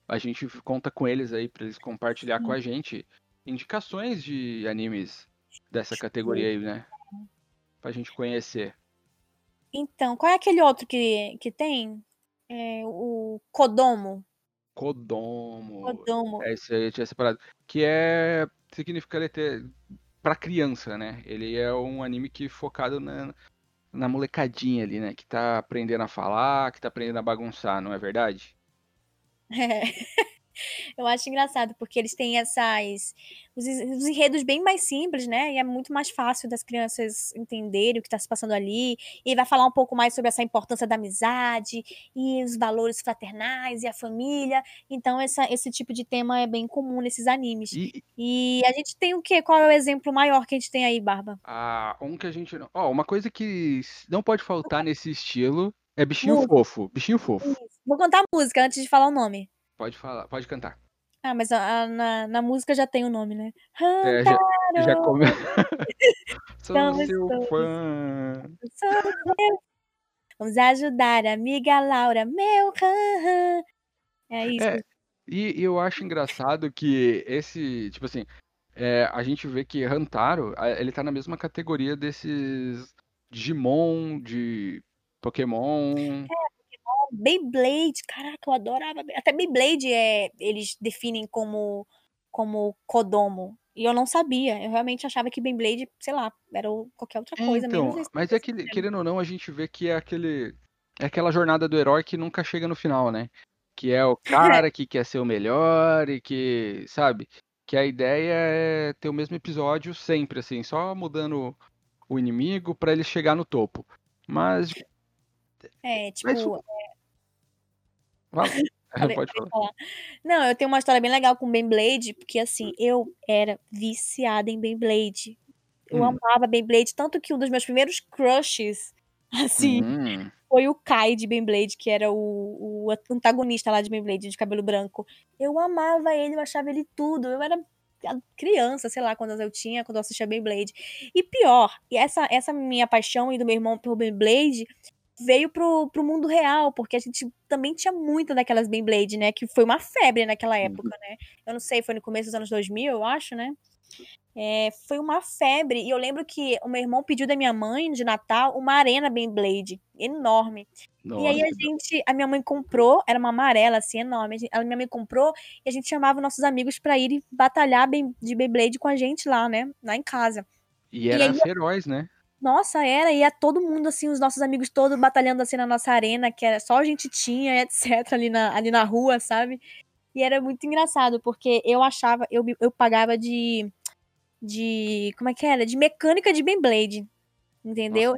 A gente conta com eles aí pra eles compartilhar com a gente indicações de animes dessa categoria aí, né? Pra gente conhecer. Então, qual é aquele outro que, que tem? É, o Kodomo. Kodomo. Kodomo. É isso aí, eu tinha separado. Que é. Significa letra pra criança, né? Ele é um anime que focado na, na molecadinha ali, né? Que tá aprendendo a falar, que tá aprendendo a bagunçar, não é verdade? É. [LAUGHS] Eu acho engraçado, porque eles têm essas. Os, os enredos bem mais simples, né? E é muito mais fácil das crianças entenderem o que está se passando ali. E vai falar um pouco mais sobre essa importância da amizade e os valores fraternais e a família. Então, essa, esse tipo de tema é bem comum nesses animes. E E a gente tem o quê? Qual é o exemplo maior que a gente tem aí, Barba? a, um que a gente. não- Ó, uma coisa que não pode faltar nesse estilo é bichinho Música. fofo. Bichinho fofo. Vou cantar a música antes de falar o nome. Pode falar, pode cantar. Ah, mas a- a- na, na música já tem o nome, né? É, já, já come... [LAUGHS] Sou Então seu fã. sou seu. Vamos ajudar a amiga Laura, meu É isso. É, E, e eu acho engraçado que esse, tipo assim, é, a gente vê que Hantaro, ele tá na mesma categoria desses Digimon, de Pokémon. Beyblade, caraca, eu adorava. Até Beyblade é, eles definem como, como Kodomo. E eu não sabia. Eu realmente achava que Beyblade, sei lá, era qualquer outra É, coisa. então, mas é que, querendo ou não, a gente vê que é aquele, é aquela jornada do herói que nunca chega no final, né? que é o cara que quer ser o melhor e que, sabe, que a ideia é ter o mesmo episódio sempre, assim, só mudando o inimigo pra ele chegar no topo. Mas, É, tipo. Mas [LAUGHS] [LAUGHS] Falei- pode falar. Não, eu tenho uma história bem legal com Beyblade, porque assim, eu era viciada em Beyblade. Eu Hum. amava Beyblade, tanto que um dos meus primeiros crushes, [LAUGHS] assim, Hum, foi o Kai de Beyblade, que era o, o antagonista lá de Beyblade, de cabelo branco. Eu amava ele, eu achava ele tudo. Eu era criança, sei lá quantas eu tinha quando eu assistia Beyblade. E pior, e essa, essa minha paixão e do meu irmão por Beyblade veio pro, pro mundo real, porque a gente também tinha muito daquelas Beyblade, né? Que foi uma febre naquela época, né? Eu não sei, foi no começo dos anos 2000, eu acho, né? É, foi uma febre. E eu lembro que o meu irmão pediu da minha mãe, de Natal, uma arena Beyblade enorme. E aí a nossa, gente, a minha mãe comprou, era uma amarela assim, enorme. A minha mãe comprou e a gente chamava nossos amigos pra ir batalhar de Beyblade com a gente lá, né? Lá em casa. e era aí- feroz, né? Nossa, era, e ia todo mundo, assim, os nossos amigos todos batalhando assim na nossa arena, que era só a gente tinha, [LAUGHS] etc, ali na, ali na rua, sabe? E era muito engraçado, porque eu achava, eu, eu pagava de. De. Como é que era? De mecânica de Beyblade. Entendeu?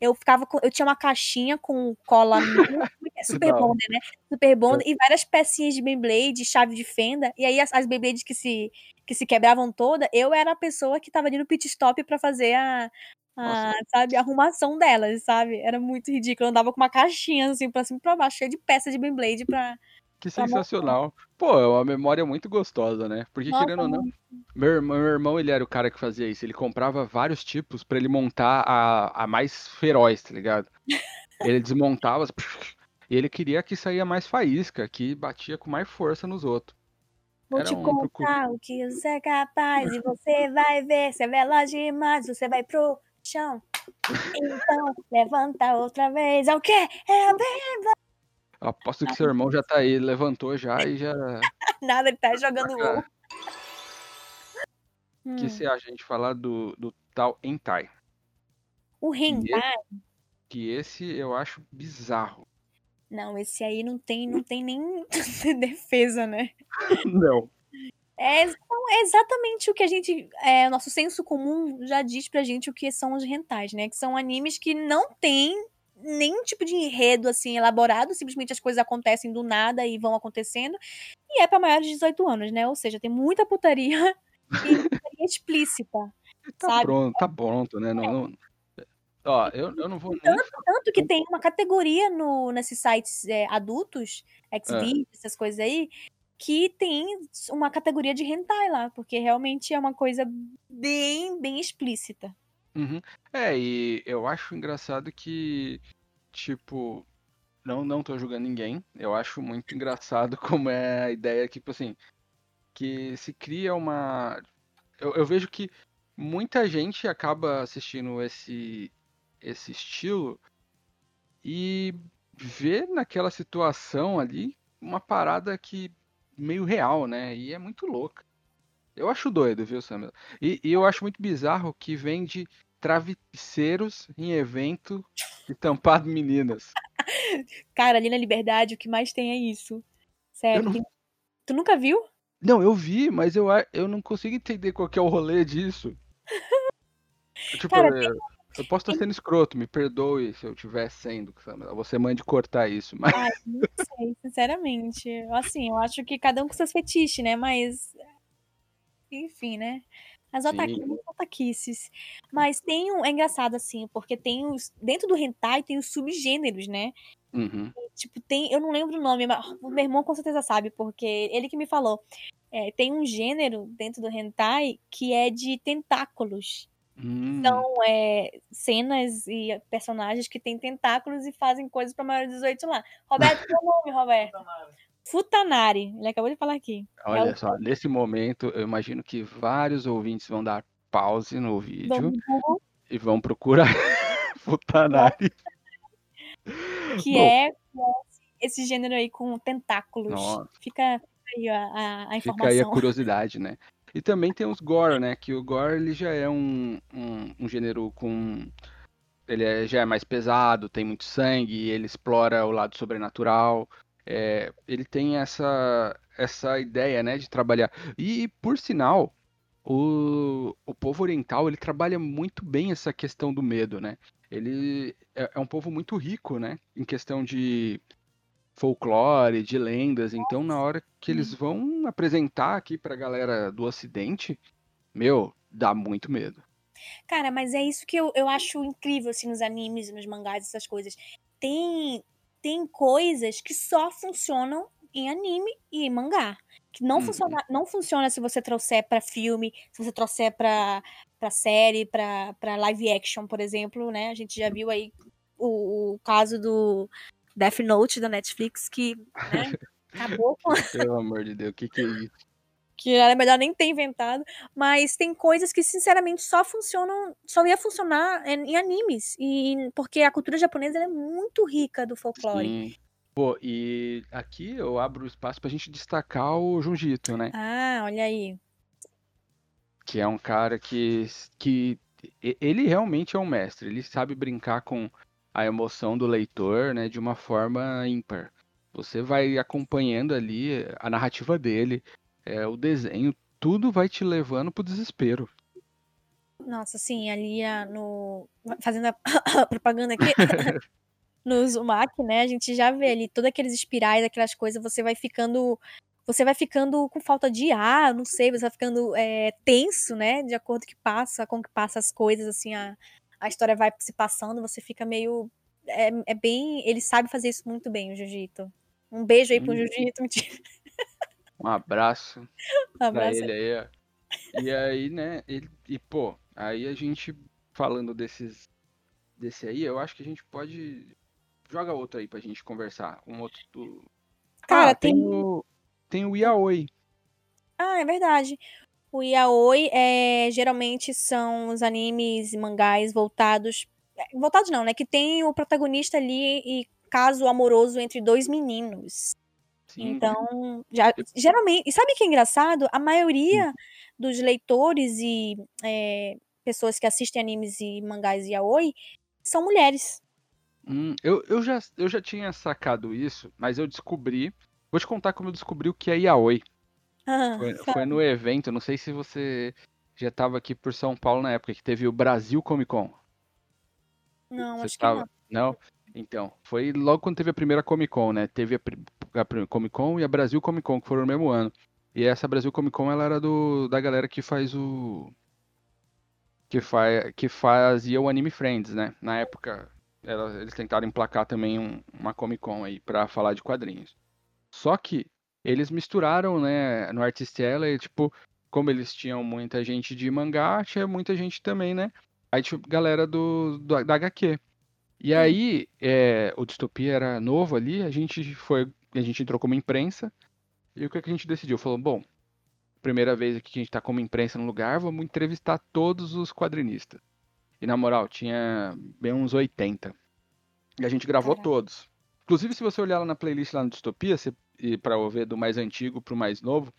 Eu ficava com. Eu tinha uma caixinha com cola. [LAUGHS] é é? Super. Bonder, né? Super Bonder e várias pecinhas de Beyblade, chave de fenda. E aí as, as Beyblades que se, que se quebravam toda, eu era a pessoa que tava ali no pit stop pra fazer a, a, sabe, a arrumação delas, sabe? Era muito ridículo. Eu andava com uma caixinha assim pra cima e pra baixo, cheia de peça de Beyblade pra. Que sensacional. Pô, é uma memória muito gostosa, né? Porque Nossa, querendo ou não, meu irmão, meu irmão, ele era o cara que fazia isso. Ele comprava vários tipos pra ele montar a, a mais feroz, tá ligado? Ele desmontava [LAUGHS] e ele queria que saía mais faísca, que batia com mais força nos outros. Vou Era te um contar o que você é capaz e você vai ver. Você é veloz demais, você vai pro chão. Então, levanta outra vez. É o quê? É a vez. Aposto que seu irmão já tá aí, levantou já e já. [LAUGHS] Nada, ele tá jogando. Hum. O que você acha a gente falar do, do tal Entai? O hentai. Que esse eu acho bizarro. Não, esse aí não tem, não tem nem [LAUGHS] defesa, né? [LAUGHS] Não. É, então, é exatamente o que a gente. É, nosso senso comum já diz pra gente o que são os rentais, né? Que são animes que não tem nenhum tipo de enredo assim elaborado, simplesmente as coisas acontecem do nada e vão acontecendo. E é pra maiores de 18 anos, né? Ou seja, tem muita putaria [LAUGHS] e putaria explícita. Tá Sabe? pronto, tá pronto, né? Não, não- Ó, eu, eu não vou nem. Tanto que tem uma categoria no, nesses sites é, adultos, Xvideos, essas coisas aí, que tem uma categoria de hentai lá, porque realmente é uma coisa bem, bem explícita. Uhum. É, e eu acho engraçado que, tipo, não, não tô julgando ninguém. Eu acho muito engraçado [LAUGHS] como é a ideia que, tipo assim, que se cria uma. Eu, eu vejo que muita gente acaba assistindo esse, esse estilo e vê naquela situação ali uma parada que meio real, né? E é muito louca. Eu acho doido, viu, Samuel? E, e eu acho muito bizarro que vende travesseiros em evento e tampado meninas. [LAUGHS] Cara, ali na Liberdade, o que mais tem é isso. Sério. Não- tem- Tu nunca viu? Não, eu vi, mas eu, eu não consigo entender qual que é o rolê disso. [LAUGHS] Tipo, Cara, eu, eu posso estar sendo escroto, me perdoe se eu estiver sendo. Você mande cortar isso, mas Ai, não sei, sinceramente. Assim, eu acho que cada um com seus fetiches, né? Mas. Enfim, né? As otaquices. Mas tem um. É engraçado, assim, porque tem os. Dentro do hentai tem os subgêneros, né? Uhum. Tipo, tem. Eu não lembro o nome, mas o meu irmão com certeza sabe, porque ele que me falou. É, tem um gênero dentro do hentai que é de tentáculos. Hum, São é, cenas e personagens que têm tentáculos e fazem coisas para maiores de 18 lá. Roberto, qual é o nome, Roberto? Futanari. Ele acabou de falar aqui. olha é o- só, nesse momento eu imagino que vários ouvintes vão dar pause no vídeo Do Google, e vão procurar [LAUGHS] Futanari. [LAUGHS] que Bom. é, é esse gênero aí com tentáculos. Nossa. Fica aí a, a, a Fica aí a informação. curiosidade, né? E também tem os gore, né? Que o gore ele já é um, um, um gênero com. Ele é- já é mais pesado, tem muito sangue, ele explora o lado sobrenatural. é, ele tem essa, essa ideia, né, de trabalhar. E, por sinal, o, o povo oriental, ele trabalha muito bem essa questão do medo, né? Ele é, é um povo muito rico, né, em questão de folclore, de lendas. Então, na hora que eles vão apresentar aqui pra galera do Ocidente, meu, dá muito medo. Cara, mas é isso que eu, eu acho incrível, assim, nos animes, nos mangás, essas coisas. Tem, tem coisas que só funcionam em anime e em mangá. Que não, Uhum. funciona, não funciona se você trouxer pra filme, se você trouxer pra, pra série, pra, pra live action, por exemplo, né? A gente já viu aí o, o caso do Death Note da Netflix, que né, [LAUGHS] acabou com Pelo amor de Deus, o que, que é isso? que era melhor nem ter inventado, mas tem coisas que sinceramente só funcionam, só ia funcionar em, em animes, e porque a cultura japonesa é muito rica do folclore. Sim. Pô, e aqui eu abro espaço pra gente destacar o Junji Ito, né? Ah, olha aí. Que é um cara que, que ele realmente é um mestre. Ele sabe brincar com a emoção do leitor, né, de uma forma ímpar. Você vai acompanhando ali a narrativa dele, é, o desenho, tudo vai te levando pro desespero. Nossa, sim, ali ah, no fazendo a [COUGHS] propaganda aqui [LAUGHS] no Uzumaki, né? A gente já vê ali todos aqueles espirais, aquelas coisas, você vai ficando você vai ficando com falta de ar, não sei, você vai ficando é, tenso, né? De acordo que passa, com que passa as coisas, assim, a, a história vai se passando, você fica meio. É, é bem. Ele sabe fazer isso muito bem, o Jiu-Jitsu. Um beijo aí pro Hum. Jiu-Jitsu. mentira. Um abraço [LAUGHS] Um pra abraço. ele aí. E aí, né, ele, e pô, aí a gente falando desses, desse aí, eu acho que a gente pode, joga outro aí pra gente conversar, um outro do... Cara, ah, tem, tem- o, tem o Yaoi, Ah, é verdade. O yaoi é, geralmente são os animes e mangás voltados. é, Voltados não, né? Que tem o protagonista ali e caso amoroso entre dois meninos. sim, Então, já, geralmente. E sabe o que é engraçado? A Hum. maioria dos leitores e é, pessoas que assistem animes e mangás yaoi são mulheres. Hum, eu, eu, já, eu já tinha sacado isso, mas eu descobri, vou te contar como eu descobri o que é Yaoi, Ah, foi, [LAUGHS] foi no evento, não sei se você já estava aqui por São Paulo na época que teve o Brasil Comic Con. não, Você acho tava- que não. Não? Então, foi logo quando teve a primeira Comic Con, né? Teve a, a Comic Con e a Brasil Comic Con, que foram no mesmo ano. E essa Brasil Comic Con, ela era do, da galera que faz o... Que, fa, que fazia o Anime Friends, né? Na época, ela- eles tentaram emplacar também um- uma Comic Con aí pra falar de quadrinhos. Só que eles misturaram, né, no Artistella, e, tipo, como eles tinham muita gente de mangá, tinha muita gente também, né? Aí tinha galera do, do- da HQ. E aí, é, o Distopia era novo ali, a gente foi, a gente entrou como imprensa, e o que, que a gente decidiu? Falou, bom, primeira vez aqui que a gente tá como imprensa no lugar, vamos entrevistar todos os quadrinistas. E na moral, tinha bem uns 80. E a gente gravou Caraca. todos. Inclusive, se você olhar lá na playlist lá no Distopia, você, e para ver do mais antigo pro mais novo,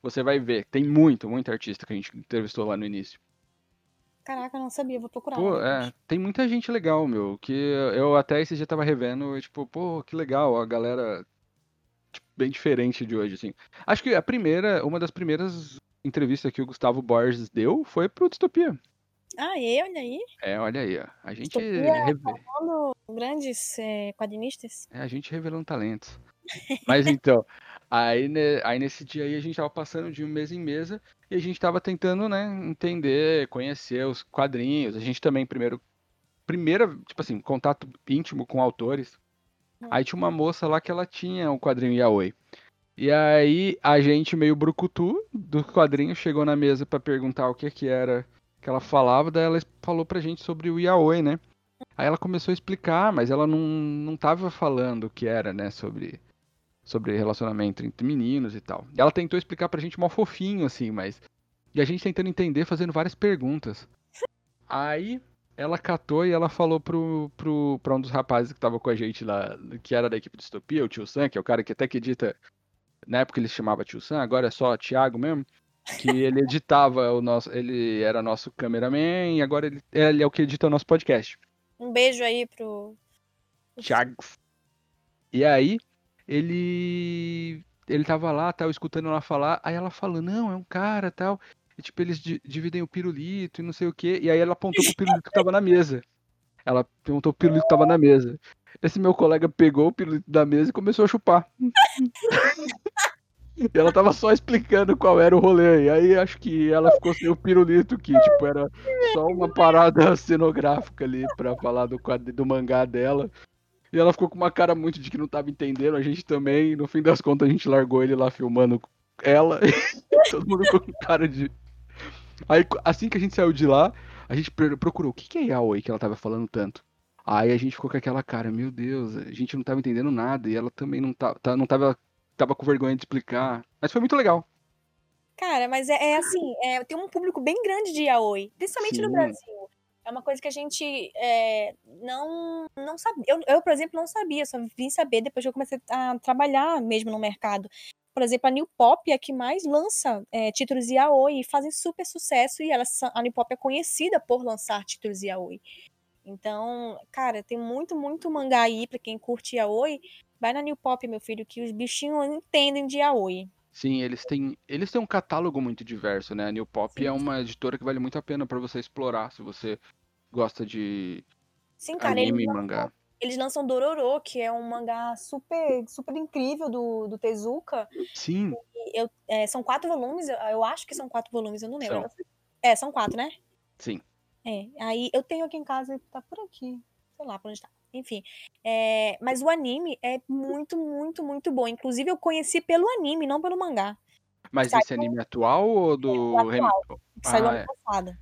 você vai ver, tem muito, muito artista que a gente entrevistou lá no início. Caraca, eu não sabia, vou procurar. Pô, é, tem muita gente legal, meu, que eu até esse dia tava revendo, e, tipo, pô, que legal, a galera tipo, bem diferente de hoje, assim. Acho que a primeira, uma das primeiras entrevistas que o Gustavo Borges deu foi pro Distopia. Ah, e olha aí. É, olha aí, ó, a gente, Distopia, reve- Falando grandes é, quadrinistas. é, a gente revelando talentos. Mas então, [LAUGHS] aí, né, aí nesse dia aí a gente tava passando de um mesa em mesa e a gente tava tentando, né, entender, conhecer os quadrinhos. A gente também, primeiro, primeira, tipo assim, contato íntimo com autores. Aí tinha uma moça lá que ela tinha o quadrinho Yaoi. E aí a gente, meio brucutu do quadrinho, chegou na mesa pra perguntar o que que era que ela falava, daí ela falou pra gente sobre o Yaoi, né? Aí ela começou a explicar, mas ela não, não tava falando o que era, né, sobre, sobre relacionamento entre meninos e tal. E ela tentou explicar pra gente mal fofinho, assim, mas... E a gente tentando entender, fazendo várias perguntas. Aí ela catou e ela falou pro, pro, pra um dos rapazes que tava com a gente lá, que era da equipe de Distopia, o Tio Sam, que é o cara que até que edita. Na época ele se chamava Tio Sam, agora é só Thiago mesmo. Que [LAUGHS] ele editava o nosso. Ele era nosso cameraman e agora ele, ele é o que edita o nosso podcast. Um beijo aí pro. Thiago. E aí, ele ele tava lá, tal, escutando ela falar, aí ela falou, não, é um cara, tal. E, tipo, eles di- dividem o pirulito e não sei o quê. E aí ela apontou pro pirulito que tava na mesa. Ela perguntou pro pirulito que tava na mesa. Esse meu colega pegou o pirulito da mesa e começou a chupar. [LAUGHS] E ela tava só explicando qual era o rolê. E aí acho que ela ficou sem o pirulito, que tipo, era só uma parada [LAUGHS] cenográfica ali pra falar do, quadro, do mangá dela. E ela ficou com uma cara muito de que não tava entendendo, a gente também. No fim das contas, a gente largou ele lá filmando ela. [LAUGHS] Todo mundo ficou com cara de. Aí, assim que a gente saiu de lá, a gente procurou o que, que é Yaoi que ela tava falando tanto. Aí a gente ficou com aquela cara, meu Deus, a gente não tava entendendo nada. E ela também não, tá- não tava, tava com vergonha de explicar. Mas foi muito legal. Cara, mas é, é assim, é, tem um público bem grande de yaoi, principalmente no Sim. Brasil. É uma coisa que a gente é, não, não sabia. Eu, eu, por exemplo, não sabia, só vim saber depois que eu comecei a trabalhar mesmo no mercado. Por exemplo, a New Pop é a que mais lança é, títulos yaoi e fazem super sucesso. E ela, a New Pop é conhecida por lançar títulos yaoi. Então, cara, tem muito, muito mangá aí pra quem curte yaoi. Vai na New Pop, meu filho, que os bichinhos entendem de yaoi. Sim, eles têm, eles têm um catálogo muito diverso, né? A New Pop Sim, é uma editora que vale muito a pena pra você explorar, se você gosta de Sim, cara, eles anime e lançam, mangá. eles lançam Dororo, que é um mangá super, super incrível do, do Tezuka. Sim, eu, é, são quatro volumes, eu, eu acho que são quatro volumes, eu não lembro. São. É, são quatro, né? sim. É, aí eu tenho aqui em casa, tá por aqui. Sei lá pra onde tá. Enfim. É, mas o anime é muito, muito, muito bom. Inclusive, eu conheci pelo anime, não pelo mangá. Mas Saiu- esse anime atual ou do atual. rem- Que saiu Ah, ano é. passado.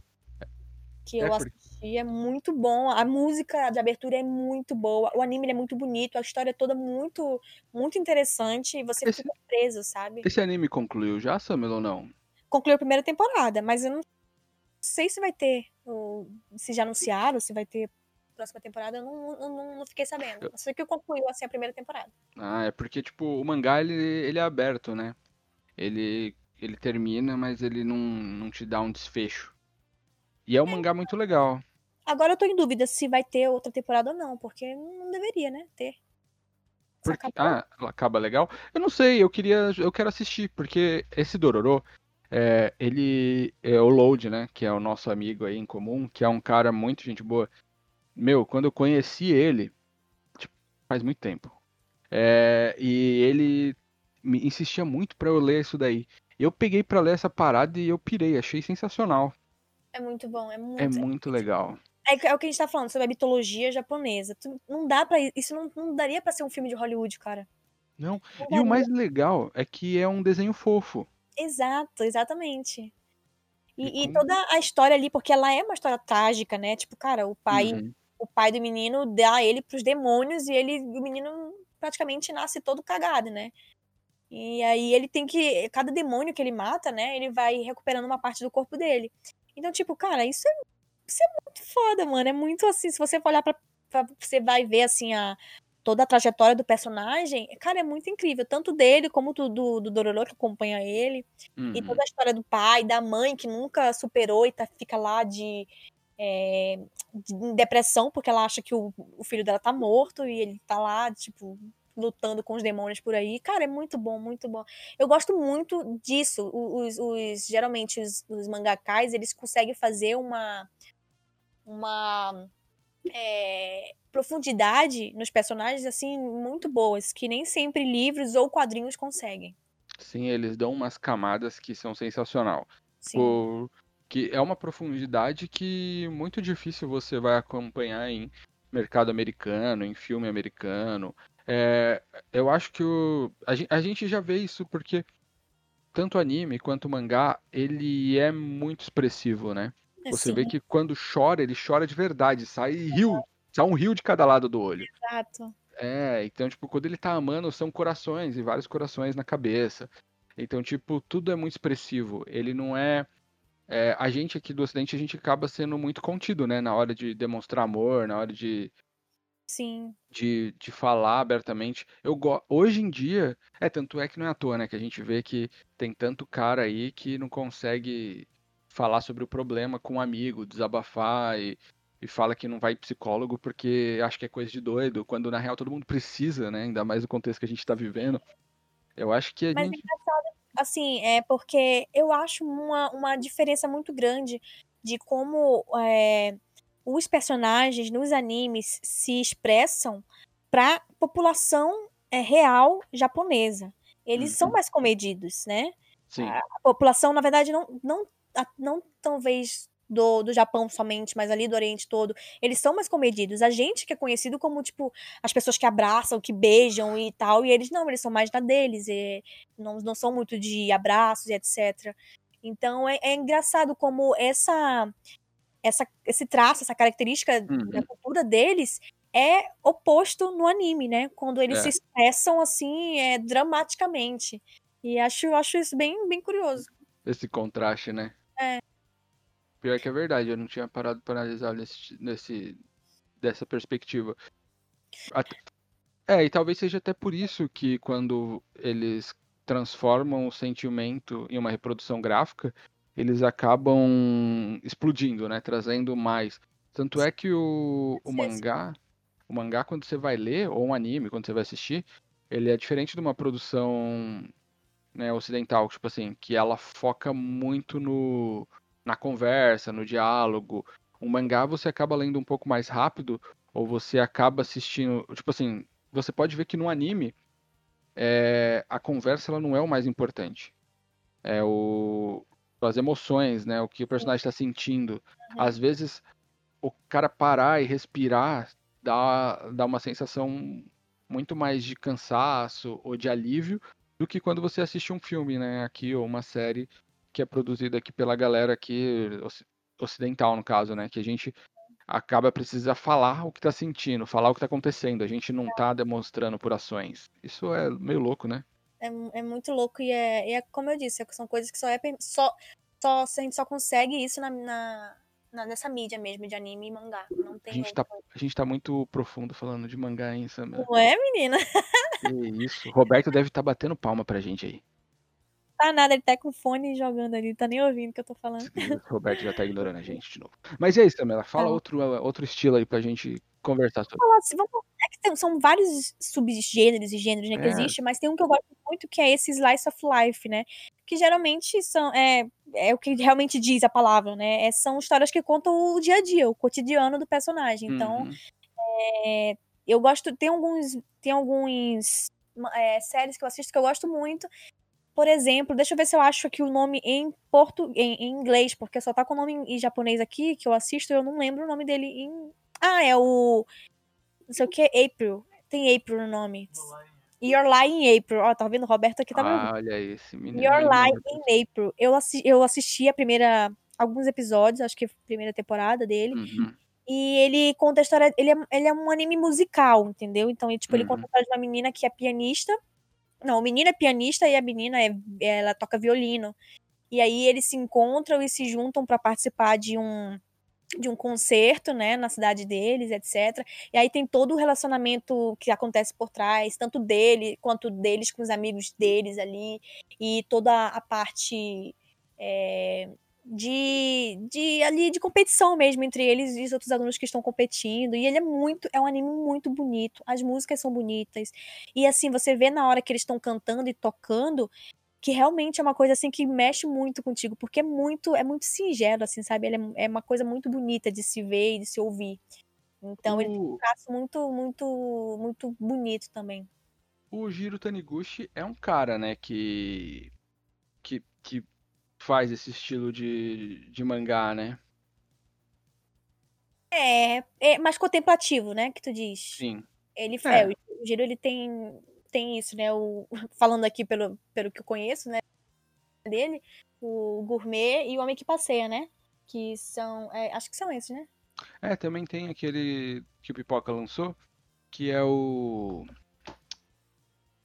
Que É, eu porque- assisti, é muito bom. A música de abertura é muito boa. O anime é muito bonito, a história é toda muito, muito interessante. E você Esse- fica preso, sabe? Esse anime concluiu já, Samuel, ou não? Concluiu a primeira temporada, mas eu não sei se vai ter. Se já anunciaram, se vai ter próxima temporada, eu não, não, não fiquei sabendo. Eu sei que concluiu assim a primeira temporada. Ah, é porque, tipo, o mangá, ele, ele é aberto, né? Ele, ele termina, mas ele não, não te dá um desfecho. E é um mangá muito legal. Agora eu tô em dúvida se vai ter outra temporada ou não, porque não deveria, né? Ter. Porque, ah, ela acaba legal? Eu não sei, eu queria, eu quero assistir, porque esse Dororo, é, ele é o Load, né, que é o nosso amigo aí em comum, que é um cara muito gente boa. Meu, quando eu conheci ele, tipo, faz muito tempo, é, e ele me insistia muito pra eu ler isso daí. Eu peguei pra ler essa parada e eu pirei, achei sensacional. É muito bom, é muito. É muito [LAUGHS] legal. É, é o que a gente tá falando sobre a mitologia japonesa. Tu- não dá para Isso não, não daria pra ser um filme de Hollywood, cara. Não, Não e o mais legal é que é um desenho fofo. Exato, exatamente. E E, e toda a história ali, porque ela é uma história trágica, né? Tipo, cara, o pai, Uhum. o pai do menino dá ele pros demônios e ele, o menino praticamente nasce todo cagado, né? E aí ele tem que, cada demônio que ele mata, né? Ele vai recuperando uma parte do corpo dele. Então, tipo, cara, isso é, isso é muito foda, mano. É muito assim, se você for olhar pra, pra- você vai ver assim a toda a trajetória do personagem, cara, é muito incrível, tanto dele como do, do, do Dororo que acompanha ele. E Uhum. toda a história do pai, da mãe que nunca superou e tá, fica lá de, é, de- depressão porque ela acha que o, o filho dela tá morto e ele tá lá, tipo, lutando com os demônios por aí. Cara, é muito bom, muito bom. Eu gosto muito disso. Os, os- geralmente os, os mangakais, eles conseguem fazer uma uma é, profundidade nos personagens assim muito boas, que nem sempre livros ou quadrinhos conseguem. Sim, eles dão umas camadas que são sensacional. Sim. Tipo, que é uma profundidade que muito difícil você vai acompanhar em mercado americano, em filme americano. É, eu acho que o, a, gen- a gente já vê isso porque tanto anime quanto mangá, ele é muito expressivo, né? Você Assim, vê que quando chora, ele chora de verdade, sai rio, sai um rio de cada lado do olho. exato. É, então, tipo, quando ele tá amando, são corações e vários corações na cabeça. Então, tipo, tudo é muito expressivo. Ele não é, é, A gente aqui do Ocidente, a gente acaba sendo muito contido, né? Na hora de demonstrar amor, na hora de, Sim. de, de falar abertamente. Eu go... Hoje em dia, é, tanto é que não é à toa, né? Que a gente vê que tem tanto cara aí que não consegue falar sobre o problema com um amigo, desabafar e e fala que não vai psicólogo porque acha que é coisa de doido, quando na real todo mundo precisa, né? Ainda mais no contexto que a gente tá vivendo. Eu acho que a Mas é gente. engraçado, assim, é porque eu acho uma, uma diferença muito grande de como é, os personagens nos animes se expressam pra população é, real japonesa. Eles são Uhum. mais comedidos, né? Sim, a população, na verdade, não, não, não talvez do, do Japão somente, mas ali do Oriente todo, eles são mais comedidos. A gente que é conhecido como, tipo, as pessoas que abraçam, que beijam e tal, e eles não, eles são mais na deles, e não, não são muito de abraços e etc. Então é, é engraçado como essa, essa, esse traço, essa característica da Uhum. cultura deles é oposto no anime, né? Quando eles É. se expressam assim, é, dramaticamente. E acho, acho isso bem, bem curioso. esse contraste, né? É. Pior que é verdade, eu não tinha parado para analisar nesse, nesse, dessa perspectiva. Até- É, e talvez seja até por isso que quando eles transformam o sentimento em uma reprodução gráfica, eles acabam explodindo, né? Trazendo mais. Tanto é que o, o mangá, o mangá quando você vai ler, ou um anime quando você vai assistir, ele é diferente de uma produção né, ocidental, tipo assim, que ela foca muito no, na conversa, no diálogo. Um mangá você acaba lendo um pouco mais rápido, ou você acaba assistindo, tipo assim, você pode ver que no anime é, a conversa ela não é o mais importante. É o as emoções, né, o que o personagem está sentindo. Às vezes o cara parar e respirar dá, dá uma sensação muito mais de cansaço ou de alívio do que quando você assiste um filme, né, aqui ou uma série que é produzida aqui pela galera aqui oci- ocidental no caso, né, que a gente acaba precisa falar o que tá sentindo, falar o que tá acontecendo, a gente não tá demonstrando por ações. Isso é meio louco, né? É, é muito louco e é, é como eu disse, são coisas que só é só, só a gente só consegue isso na, na, na- nessa mídia mesmo de anime e mangá. Não A tem gente outra. tá, a gente tá muito profundo falando de mangá, hein, Samia? Não é, menina? [LAUGHS] Que isso. Roberto deve estar batendo palma pra gente aí. Tá nada, ele tá com fone jogando ali, tá nem ouvindo o que eu tô falando. O [LAUGHS] Roberto já tá ignorando a gente de novo. Mas e aí, Samela, fala Tá. outro, outro estilo aí pra gente conversar sobre. falar vamos- é que tem- são vários subgêneros e gêneros né, que É. existe, mas tem um que eu gosto muito que é esse slice of life, né? Que geralmente são é, é o que realmente diz a palavra, né? É, são histórias que contam o dia a dia, o cotidiano do personagem. Então, Uhum. é, eu gosto, tem alguns, tem alguns é, séries que eu assisto que eu gosto muito. Por exemplo, deixa eu ver se eu acho aqui o nome em portu, em, em inglês, porque só tá com o nome em, japonês aqui que eu assisto, eu não lembro o nome dele em. Ah, é o não sei o que, April. Tem April no nome. You're Lying in April. Ó, tá vendo? O Roberto aqui tá. Ah, olha aí, esse menino. You're aí, Lying in April. Eu, assi eu assisti a primeira. Alguns episódios, acho que a primeira temporada dele. Uhum. E ele conta a história. Ele é, ele é um anime musical, entendeu? Então, ele, tipo, ele Uhum. conta a história de uma menina que é pianista. Não, o menino é pianista e a menina é, ela toca violino. E aí eles se encontram e se juntam para participar de um de um concerto, né, na cidade deles, etc. E aí tem todo o relacionamento que acontece por trás, tanto dele quanto deles com os amigos deles ali, e toda a parte é, de, de ali de competição mesmo entre eles e os outros alunos que estão competindo. E ele é muito, é um anime muito bonito. As músicas são bonitas. E assim, você vê na hora que eles estão cantando e tocando que realmente é uma coisa assim que mexe muito contigo, porque é muito, é muito singelo, assim, sabe? Ele é, é uma coisa muito bonita de se ver e de se ouvir. Então ele tem um traço muito, muito, muito bonito também. o Jiro Taniguchi é um cara, né, que, que, que faz esse estilo de, de mangá, né? É, é mais contemplativo, né? Que tu diz. Sim. Ele É. é, o Giro ele tem tem isso, né? O, [LAUGHS] falando aqui pelo, pelo que eu conheço, né? Dele, o Gourmet e o Homem que Passeia, né? Que são. é, acho que são esses, né? É, também tem aquele que o Pipoca lançou, que é o.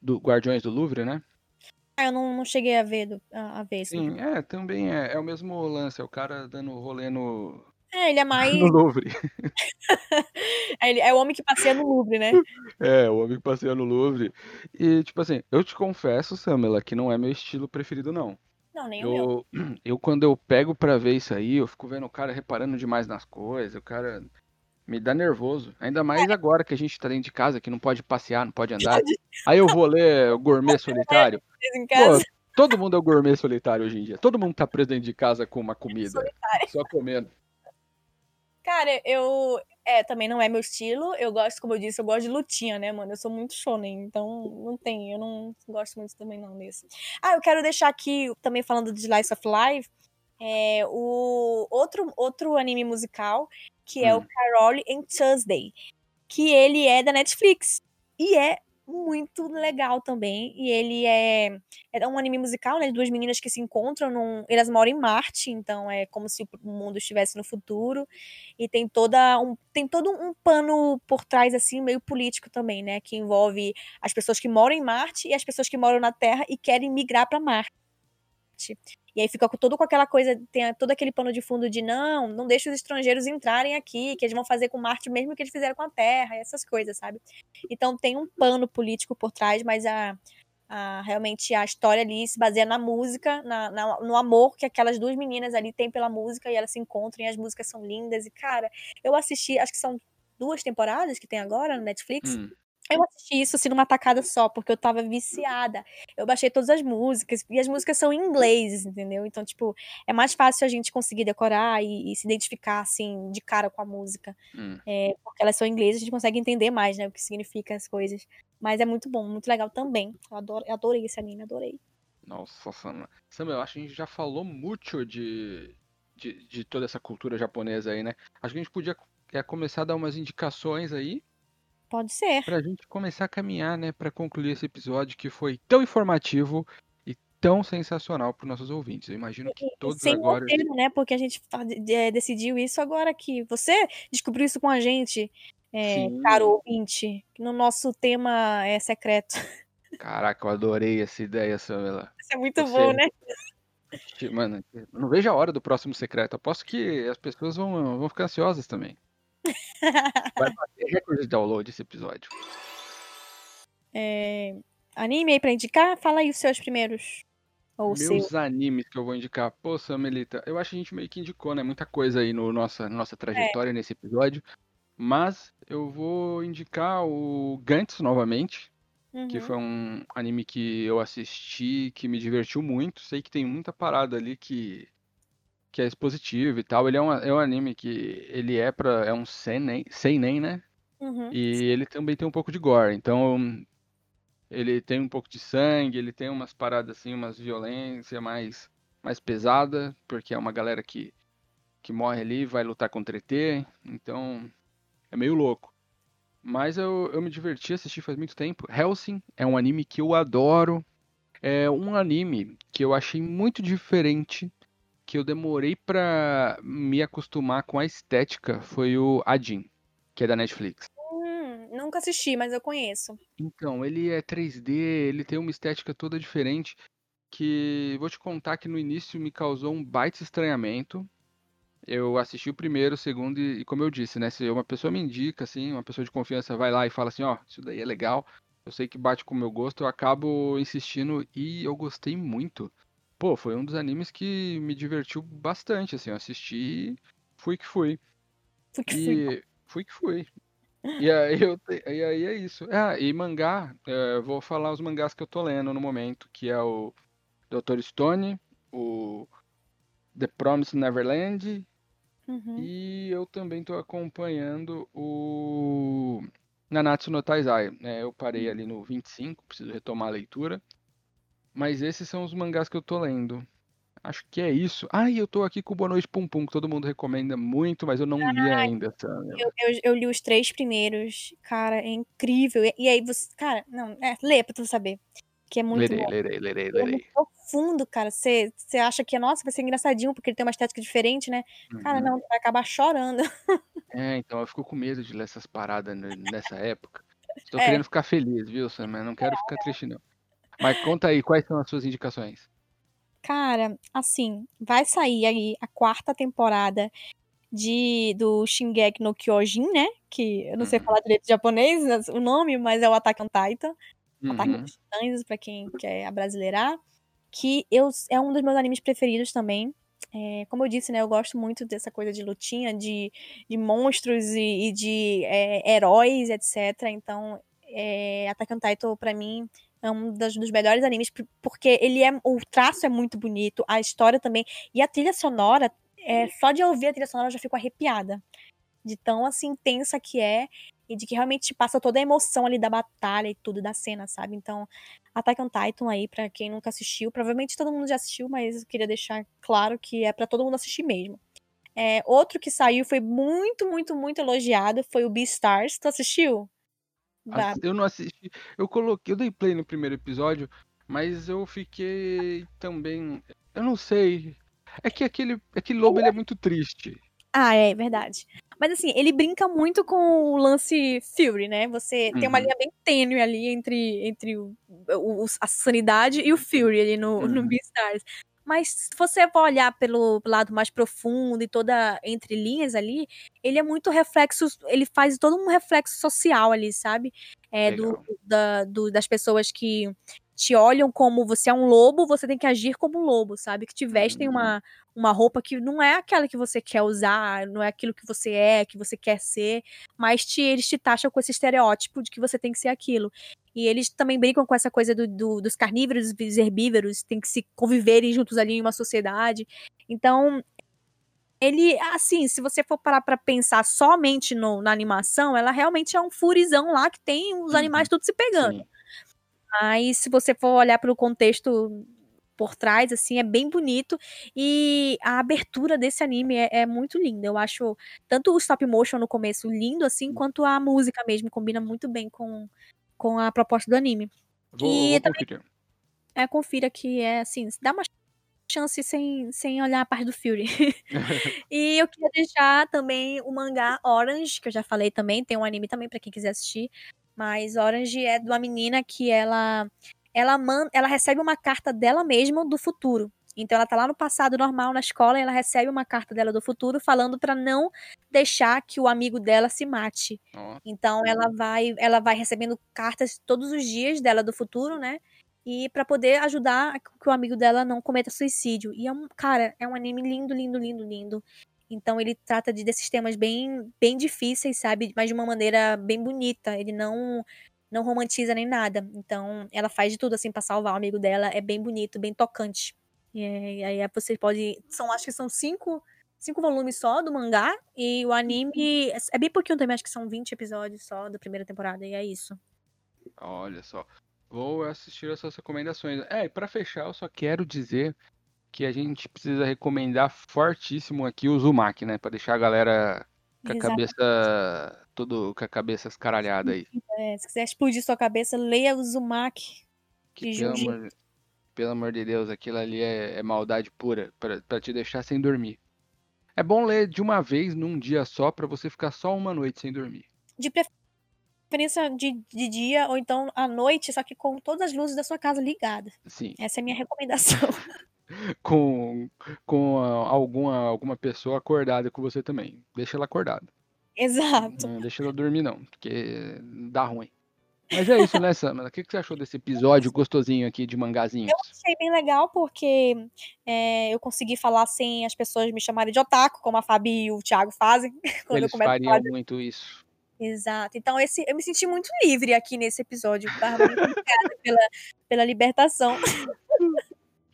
Do Guardiões do Louvre, né? Ah, eu não, não cheguei a ver, do, a, a ver. Sim, é, também é, é o mesmo lance, é o cara dando rolê no, É, ele é [LAUGHS] mais. no Louvre. [LAUGHS] é, ele é o homem que passeia no Louvre, né? [LAUGHS] É, o homem que passeia no Louvre. E, tipo assim, eu te confesso, Samela, que não é meu estilo preferido, não. Não, nem o meu. Eu, [CLEARS THROAT] eu, quando eu pego pra ver isso aí, eu fico vendo o cara reparando demais nas coisas, o cara Me dá nervoso. Ainda mais agora que a gente tá dentro de casa, que não pode passear, não pode andar. Aí eu vou ler o Gourmet Solitário. [LAUGHS] Pô, todo mundo é o gourmet solitário hoje em dia. Todo mundo tá preso dentro de casa com uma comida. Só comendo. Cara, eu. É, também não é meu estilo. Eu gosto, como eu disse, eu gosto de lutinha, né, mano? Eu sou muito shonen, então não tem. Eu não gosto muito também não desse. Ah, eu quero deixar aqui, também falando de Slice of Life, é, o outro, outro anime musical, que é o Hum. Carol and Tuesday, que ele é da Netflix. E é muito legal também. E ele é, é um anime musical, né? De duas meninas que se encontram num. Elas moram em Marte, então é como se o mundo estivesse no futuro. E tem toda um, tem todo um pano por trás, assim, meio político também, né? Que envolve as pessoas que moram em Marte e as pessoas que moram na Terra e querem migrar para Marte. E aí fica todo com aquela coisa, tem todo aquele pano de fundo de não, não deixa os estrangeiros entrarem aqui, que eles vão fazer com Marte mesmo que eles fizeram com a Terra, essas coisas, sabe? Então tem um pano político por trás, mas a, a- realmente a história ali se baseia na música, na, na- no amor que aquelas duas meninas ali têm pela música e elas se encontram e as músicas são lindas. E, cara, eu assisti, acho que são duas temporadas que tem agora no Netflix. Hum. Eu assisti isso assim numa tacada só, porque eu tava viciada. Eu baixei todas as músicas, e as músicas são em inglês, entendeu? Então, tipo, é mais fácil a gente conseguir decorar e, e se identificar, assim, de cara com a música. Hum. É, porque elas são em inglês, a gente consegue entender mais, né, o que significa as coisas. Mas é muito bom, muito legal também. Eu, adoro, eu adorei esse anime, adorei. Nossa, Sam. Sam, eu acho que a gente já falou muito de, de, de toda essa cultura japonesa aí, né? Acho que a gente podia é, começar a dar umas indicações aí Pode ser. pra gente começar a caminhar, né? Pra concluir esse episódio que foi tão informativo e tão sensacional pros nossos ouvintes. Eu imagino que todos Sem agora. roteiro, né? Porque a gente é, decidiu isso agora aqui. Você descobriu isso com a gente, é, caro ouvinte, no nosso tema é secreto. [LAUGHS] Caraca, eu adorei essa ideia, Samela. Isso é muito Você- bom, né? Mano, não vejo a hora do próximo secreto. Aposto que as pessoas vão, vão ficar ansiosas também. Vai bater recorde de download esse episódio. É, anime aí pra indicar? Fala aí os seus primeiros. Ou o seu. Meus animes que eu vou indicar. Pô, Samelita, eu acho que a gente meio que indicou, né? Muita coisa aí no nossa, na nossa trajetória nesse episódio. Mas eu vou indicar o Gantz novamente, que Uhum. foi um anime que eu assisti, que me divertiu muito. Sei que tem muita parada ali que, que é expositivo e tal. Ele é um, é um anime que ele é para é um seinen, seinen, né? Uhum. E ele também tem um pouco de gore. Então, ele tem um pouco de sangue, ele tem umas paradas assim, umas violência mais mais pesada, porque é uma galera que que morre ali, e vai lutar contra ET. Então, é meio louco. Mas eu, eu me diverti, assisti faz muito tempo. Hellsing é um anime que eu adoro. É um anime que eu achei muito diferente, que eu demorei pra me acostumar com a estética, foi o Adin, que é da Netflix. Hum, nunca assisti, mas eu conheço. Então, ele é 3D, ele tem uma estética toda diferente, que vou te contar que no início me causou um baita estranhamento. Eu assisti o primeiro, o segundo, e, como eu disse, né? Se uma pessoa me indica, assim, uma pessoa de confiança vai lá e fala assim, ó, isso daí é legal, eu sei que bate com o meu gosto, eu acabo insistindo e eu gostei muito. Pô, foi um dos animes que me divertiu bastante, assim, eu assisti, fui que fui. Fui que fui. E fui que fui. E aí, eu te- e aí é isso. Ah, e mangá, é, vou falar os mangás que eu tô lendo no momento, que é o Dr. Stone, o The Promised Neverland, Uhum. e eu também tô acompanhando o Nanatsu no Taizai. né? eu parei ali no 25, preciso retomar a leitura. Mas esses são os mangás que eu tô lendo. Acho que é isso. Ah, e eu tô aqui com o Boa Noite Pum Pum, que todo mundo recomenda muito, mas eu não li ainda? Eu, eu, eu li os três primeiros. Cara, é incrível. E, e aí você. Cara, não, é, lê pra tu saber. Que é muito Lerei, bom. lerei, lerei, É lerei. muito profundo, cara. Você acha que, nossa, vai ser engraçadinho porque ele tem uma estética diferente, né? Cara, Uhum. não, vai acabar chorando. [LAUGHS] É, então eu fico com medo de ler essas paradas nessa época. Estou É. querendo ficar feliz, viu, Sam? Eu não quero ficar triste, não. Mas conta aí, quais são as suas indicações? Cara, assim, vai sair aí a quarta temporada de do Shingeki no Kyojin, né? Que eu não sei Uhum. falar direito japonês o nome, mas é o Attack on Titan. Ataque Uhum. dos Titãs, pra quem quer abrasileirar. Que eu, é um dos meus animes preferidos também. é, como eu disse, né, eu gosto muito dessa coisa de lutinha, de, de monstros e, e de é, heróis, etc. Então, é, Attack on Titan, pra mim, é um dos, dos melhores animes, porque ele é. O traço é muito bonito, a história também. E a trilha sonora, é, só de ouvir a trilha sonora eu já fico arrepiada. De tão assim intensa que é e de que realmente passa toda a emoção ali da batalha e tudo da cena, sabe? Então, Attack on Titan aí para quem nunca assistiu, provavelmente todo mundo já assistiu, mas eu queria deixar claro que é para todo mundo assistir mesmo. É, outro que saiu foi muito, muito, muito elogiado foi o Beastars. Tu assistiu? Eu não assisti. Eu coloquei, eu dei play no primeiro episódio, mas eu fiquei também, eu não sei. É que aquele, aquele lobo ele é muito triste. Ah, é verdade. Mas assim, ele brinca muito com o lance Fury, né? Você uhum. tem uma uhum. linha bem tênue ali entre, entre o, o, a sanidade e o Fury ali no, uhum. no Beastars. Mas se você for olhar pelo lado mais profundo e toda entre linhas ali, ele é muito reflexo, ele faz todo um reflexo social ali, sabe? É, do, da, do, das pessoas que te olham como você é um lobo, você tem que agir como um lobo, sabe? Que te vestem uhum. uma, uma roupa que não é aquela que você quer usar, não é aquilo que você é, que você quer ser, mas te, eles te taxam com esse estereótipo de que você tem que ser aquilo. E eles também brincam com essa coisa do, do, dos carnívoros e dos herbívoros, tem que se conviverem juntos ali em uma sociedade. Então, ele, assim, se você for parar pra pensar somente no, na animação, ela realmente é um furizão lá que tem os animais uhum. tudo se pegando. Sim. Mas se você for olhar pelo contexto por trás, assim, é bem bonito. E a abertura desse anime é, é, muito linda. Eu acho tanto o stop motion no começo lindo, assim, quanto a música mesmo. Combina muito bem com, com a proposta do anime. Vou, e vou também, conferir. É, confira que é assim, dá uma chance sem, sem olhar a parte do Fury. [LAUGHS] e eu queria deixar também o mangá Orange, que eu já falei também, tem um anime também para quem quiser assistir. Mas Orange é de uma menina que ela ela man, ela recebe uma carta dela mesma do futuro. Então ela tá lá no passado normal na escola e ela recebe uma carta dela do futuro falando para não deixar que o amigo dela se mate. Então ela vai ela vai recebendo cartas todos os dias dela do futuro, né? E para poder ajudar que o amigo dela não cometa suicídio. E é um, cara, é um anime lindo, lindo, lindo, lindo. Então ele trata de desses temas bem, bem difíceis, sabe? Mas de uma maneira bem bonita. Ele não não romantiza nem nada. Então ela faz de tudo assim para salvar o amigo dela. É bem bonito, bem tocante. E aí você pode, são acho que são cinco, cinco volumes só do mangá e o anime é bem pouquinho também, acho que são 20 episódios só da primeira temporada e é isso. Olha só. Vou assistir essas recomendações. É, e para fechar, eu só quero dizer que a gente precisa recomendar fortíssimo aqui o Zumak, né? Pra deixar a galera com a cabeça. Tudo com a cabeça escaralhada aí. É, se quiser explodir sua cabeça, leia o Zumak. Que, pelo, amor, pelo amor de Deus, aquilo ali é, é maldade pura pra te deixar sem dormir. É bom ler de uma vez num dia só para você ficar só uma noite sem dormir. De preferência de, de dia ou então à noite, só que com todas as luzes da sua casa ligadas. Sim. Essa é a minha recomendação. [LAUGHS] com, com alguma, alguma pessoa acordada com você também. Deixa ela acordada. Exato. Não deixa ela dormir, não, porque dá ruim. Mas é isso, né, Samara? O que, você achou desse episódio gostosinho aqui de mangazinhos? Eu achei bem legal porque é, eu consegui falar sem as pessoas me chamarem de otaku, como a Fabi e o Thiago fazem. [LAUGHS] Quando Eles fariam muito isso. Exato. Então, esse, eu me senti muito livre aqui nesse episódio. Muito [LAUGHS] obrigada pela, pela libertação. [LAUGHS]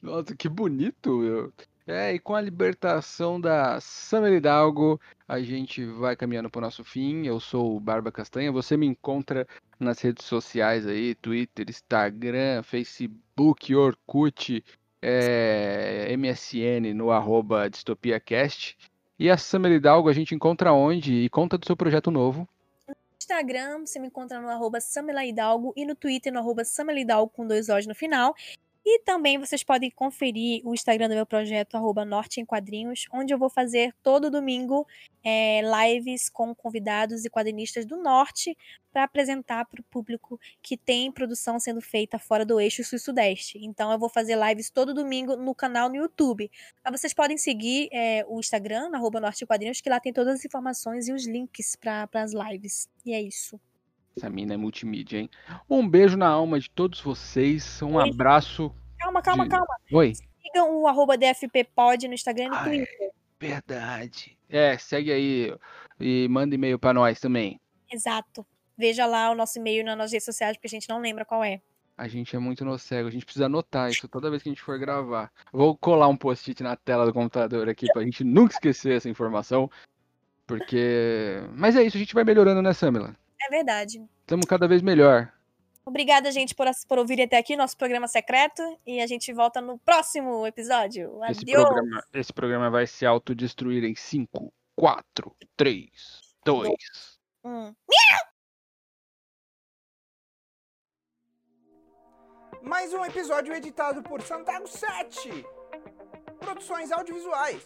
Nossa, que bonito! É, e com a libertação da Samuel Hidalgo, a gente vai caminhando para o nosso fim. Eu sou o Barba Castanha. Você me encontra nas redes sociais aí, Twitter, Instagram, Facebook, Orkut, é, MSN, no arroba DistopiaCast. E a Samuel Hidalgo a gente encontra onde? E conta do seu projeto novo. No Instagram, você me encontra no arroba Samela Hidalgo e no Twitter no arroba Samela Hidalgo com dois O's no final. E também vocês podem conferir o Instagram do meu projeto, arroba Norte em Quadrinhos, onde eu vou fazer todo domingo é, lives com convidados e quadrinistas do Norte para apresentar para o público que tem produção sendo feita fora do eixo sul-sudeste. Então eu vou fazer lives todo domingo no canal no YouTube. Mas vocês podem seguir é, o Instagram, arroba Norte em Quadrinhos, que lá tem todas as informações e os links para as lives. E é isso. Essa mina é multimídia, hein? Um beijo na alma de todos vocês. Um Oi. abraço. Calma, calma, de... calma. Oi. Sigam o arroba DFPpod no Instagram e no Ah, é. Twitter. Verdade. É, segue aí e manda e-mail pra nós também. Exato. Veja lá o nosso e-mail nas redes sociais, porque a gente não lembra qual é. A gente é muito no cego, a gente precisa anotar isso toda vez que a gente for gravar. Vou colar um post-it na tela do computador aqui pra gente nunca esquecer essa informação. Porque. Mas é isso, a gente vai melhorando, né, Samila? É verdade. Estamos cada vez melhor. Obrigada, gente, por, por ouvir até aqui nosso programa secreto. E a gente volta no próximo episódio. Esse Adeus! programa, esse programa vai se autodestruir em 5, 4, 3, 2. Hum. Mais um episódio editado por Santago 7. Produções audiovisuais.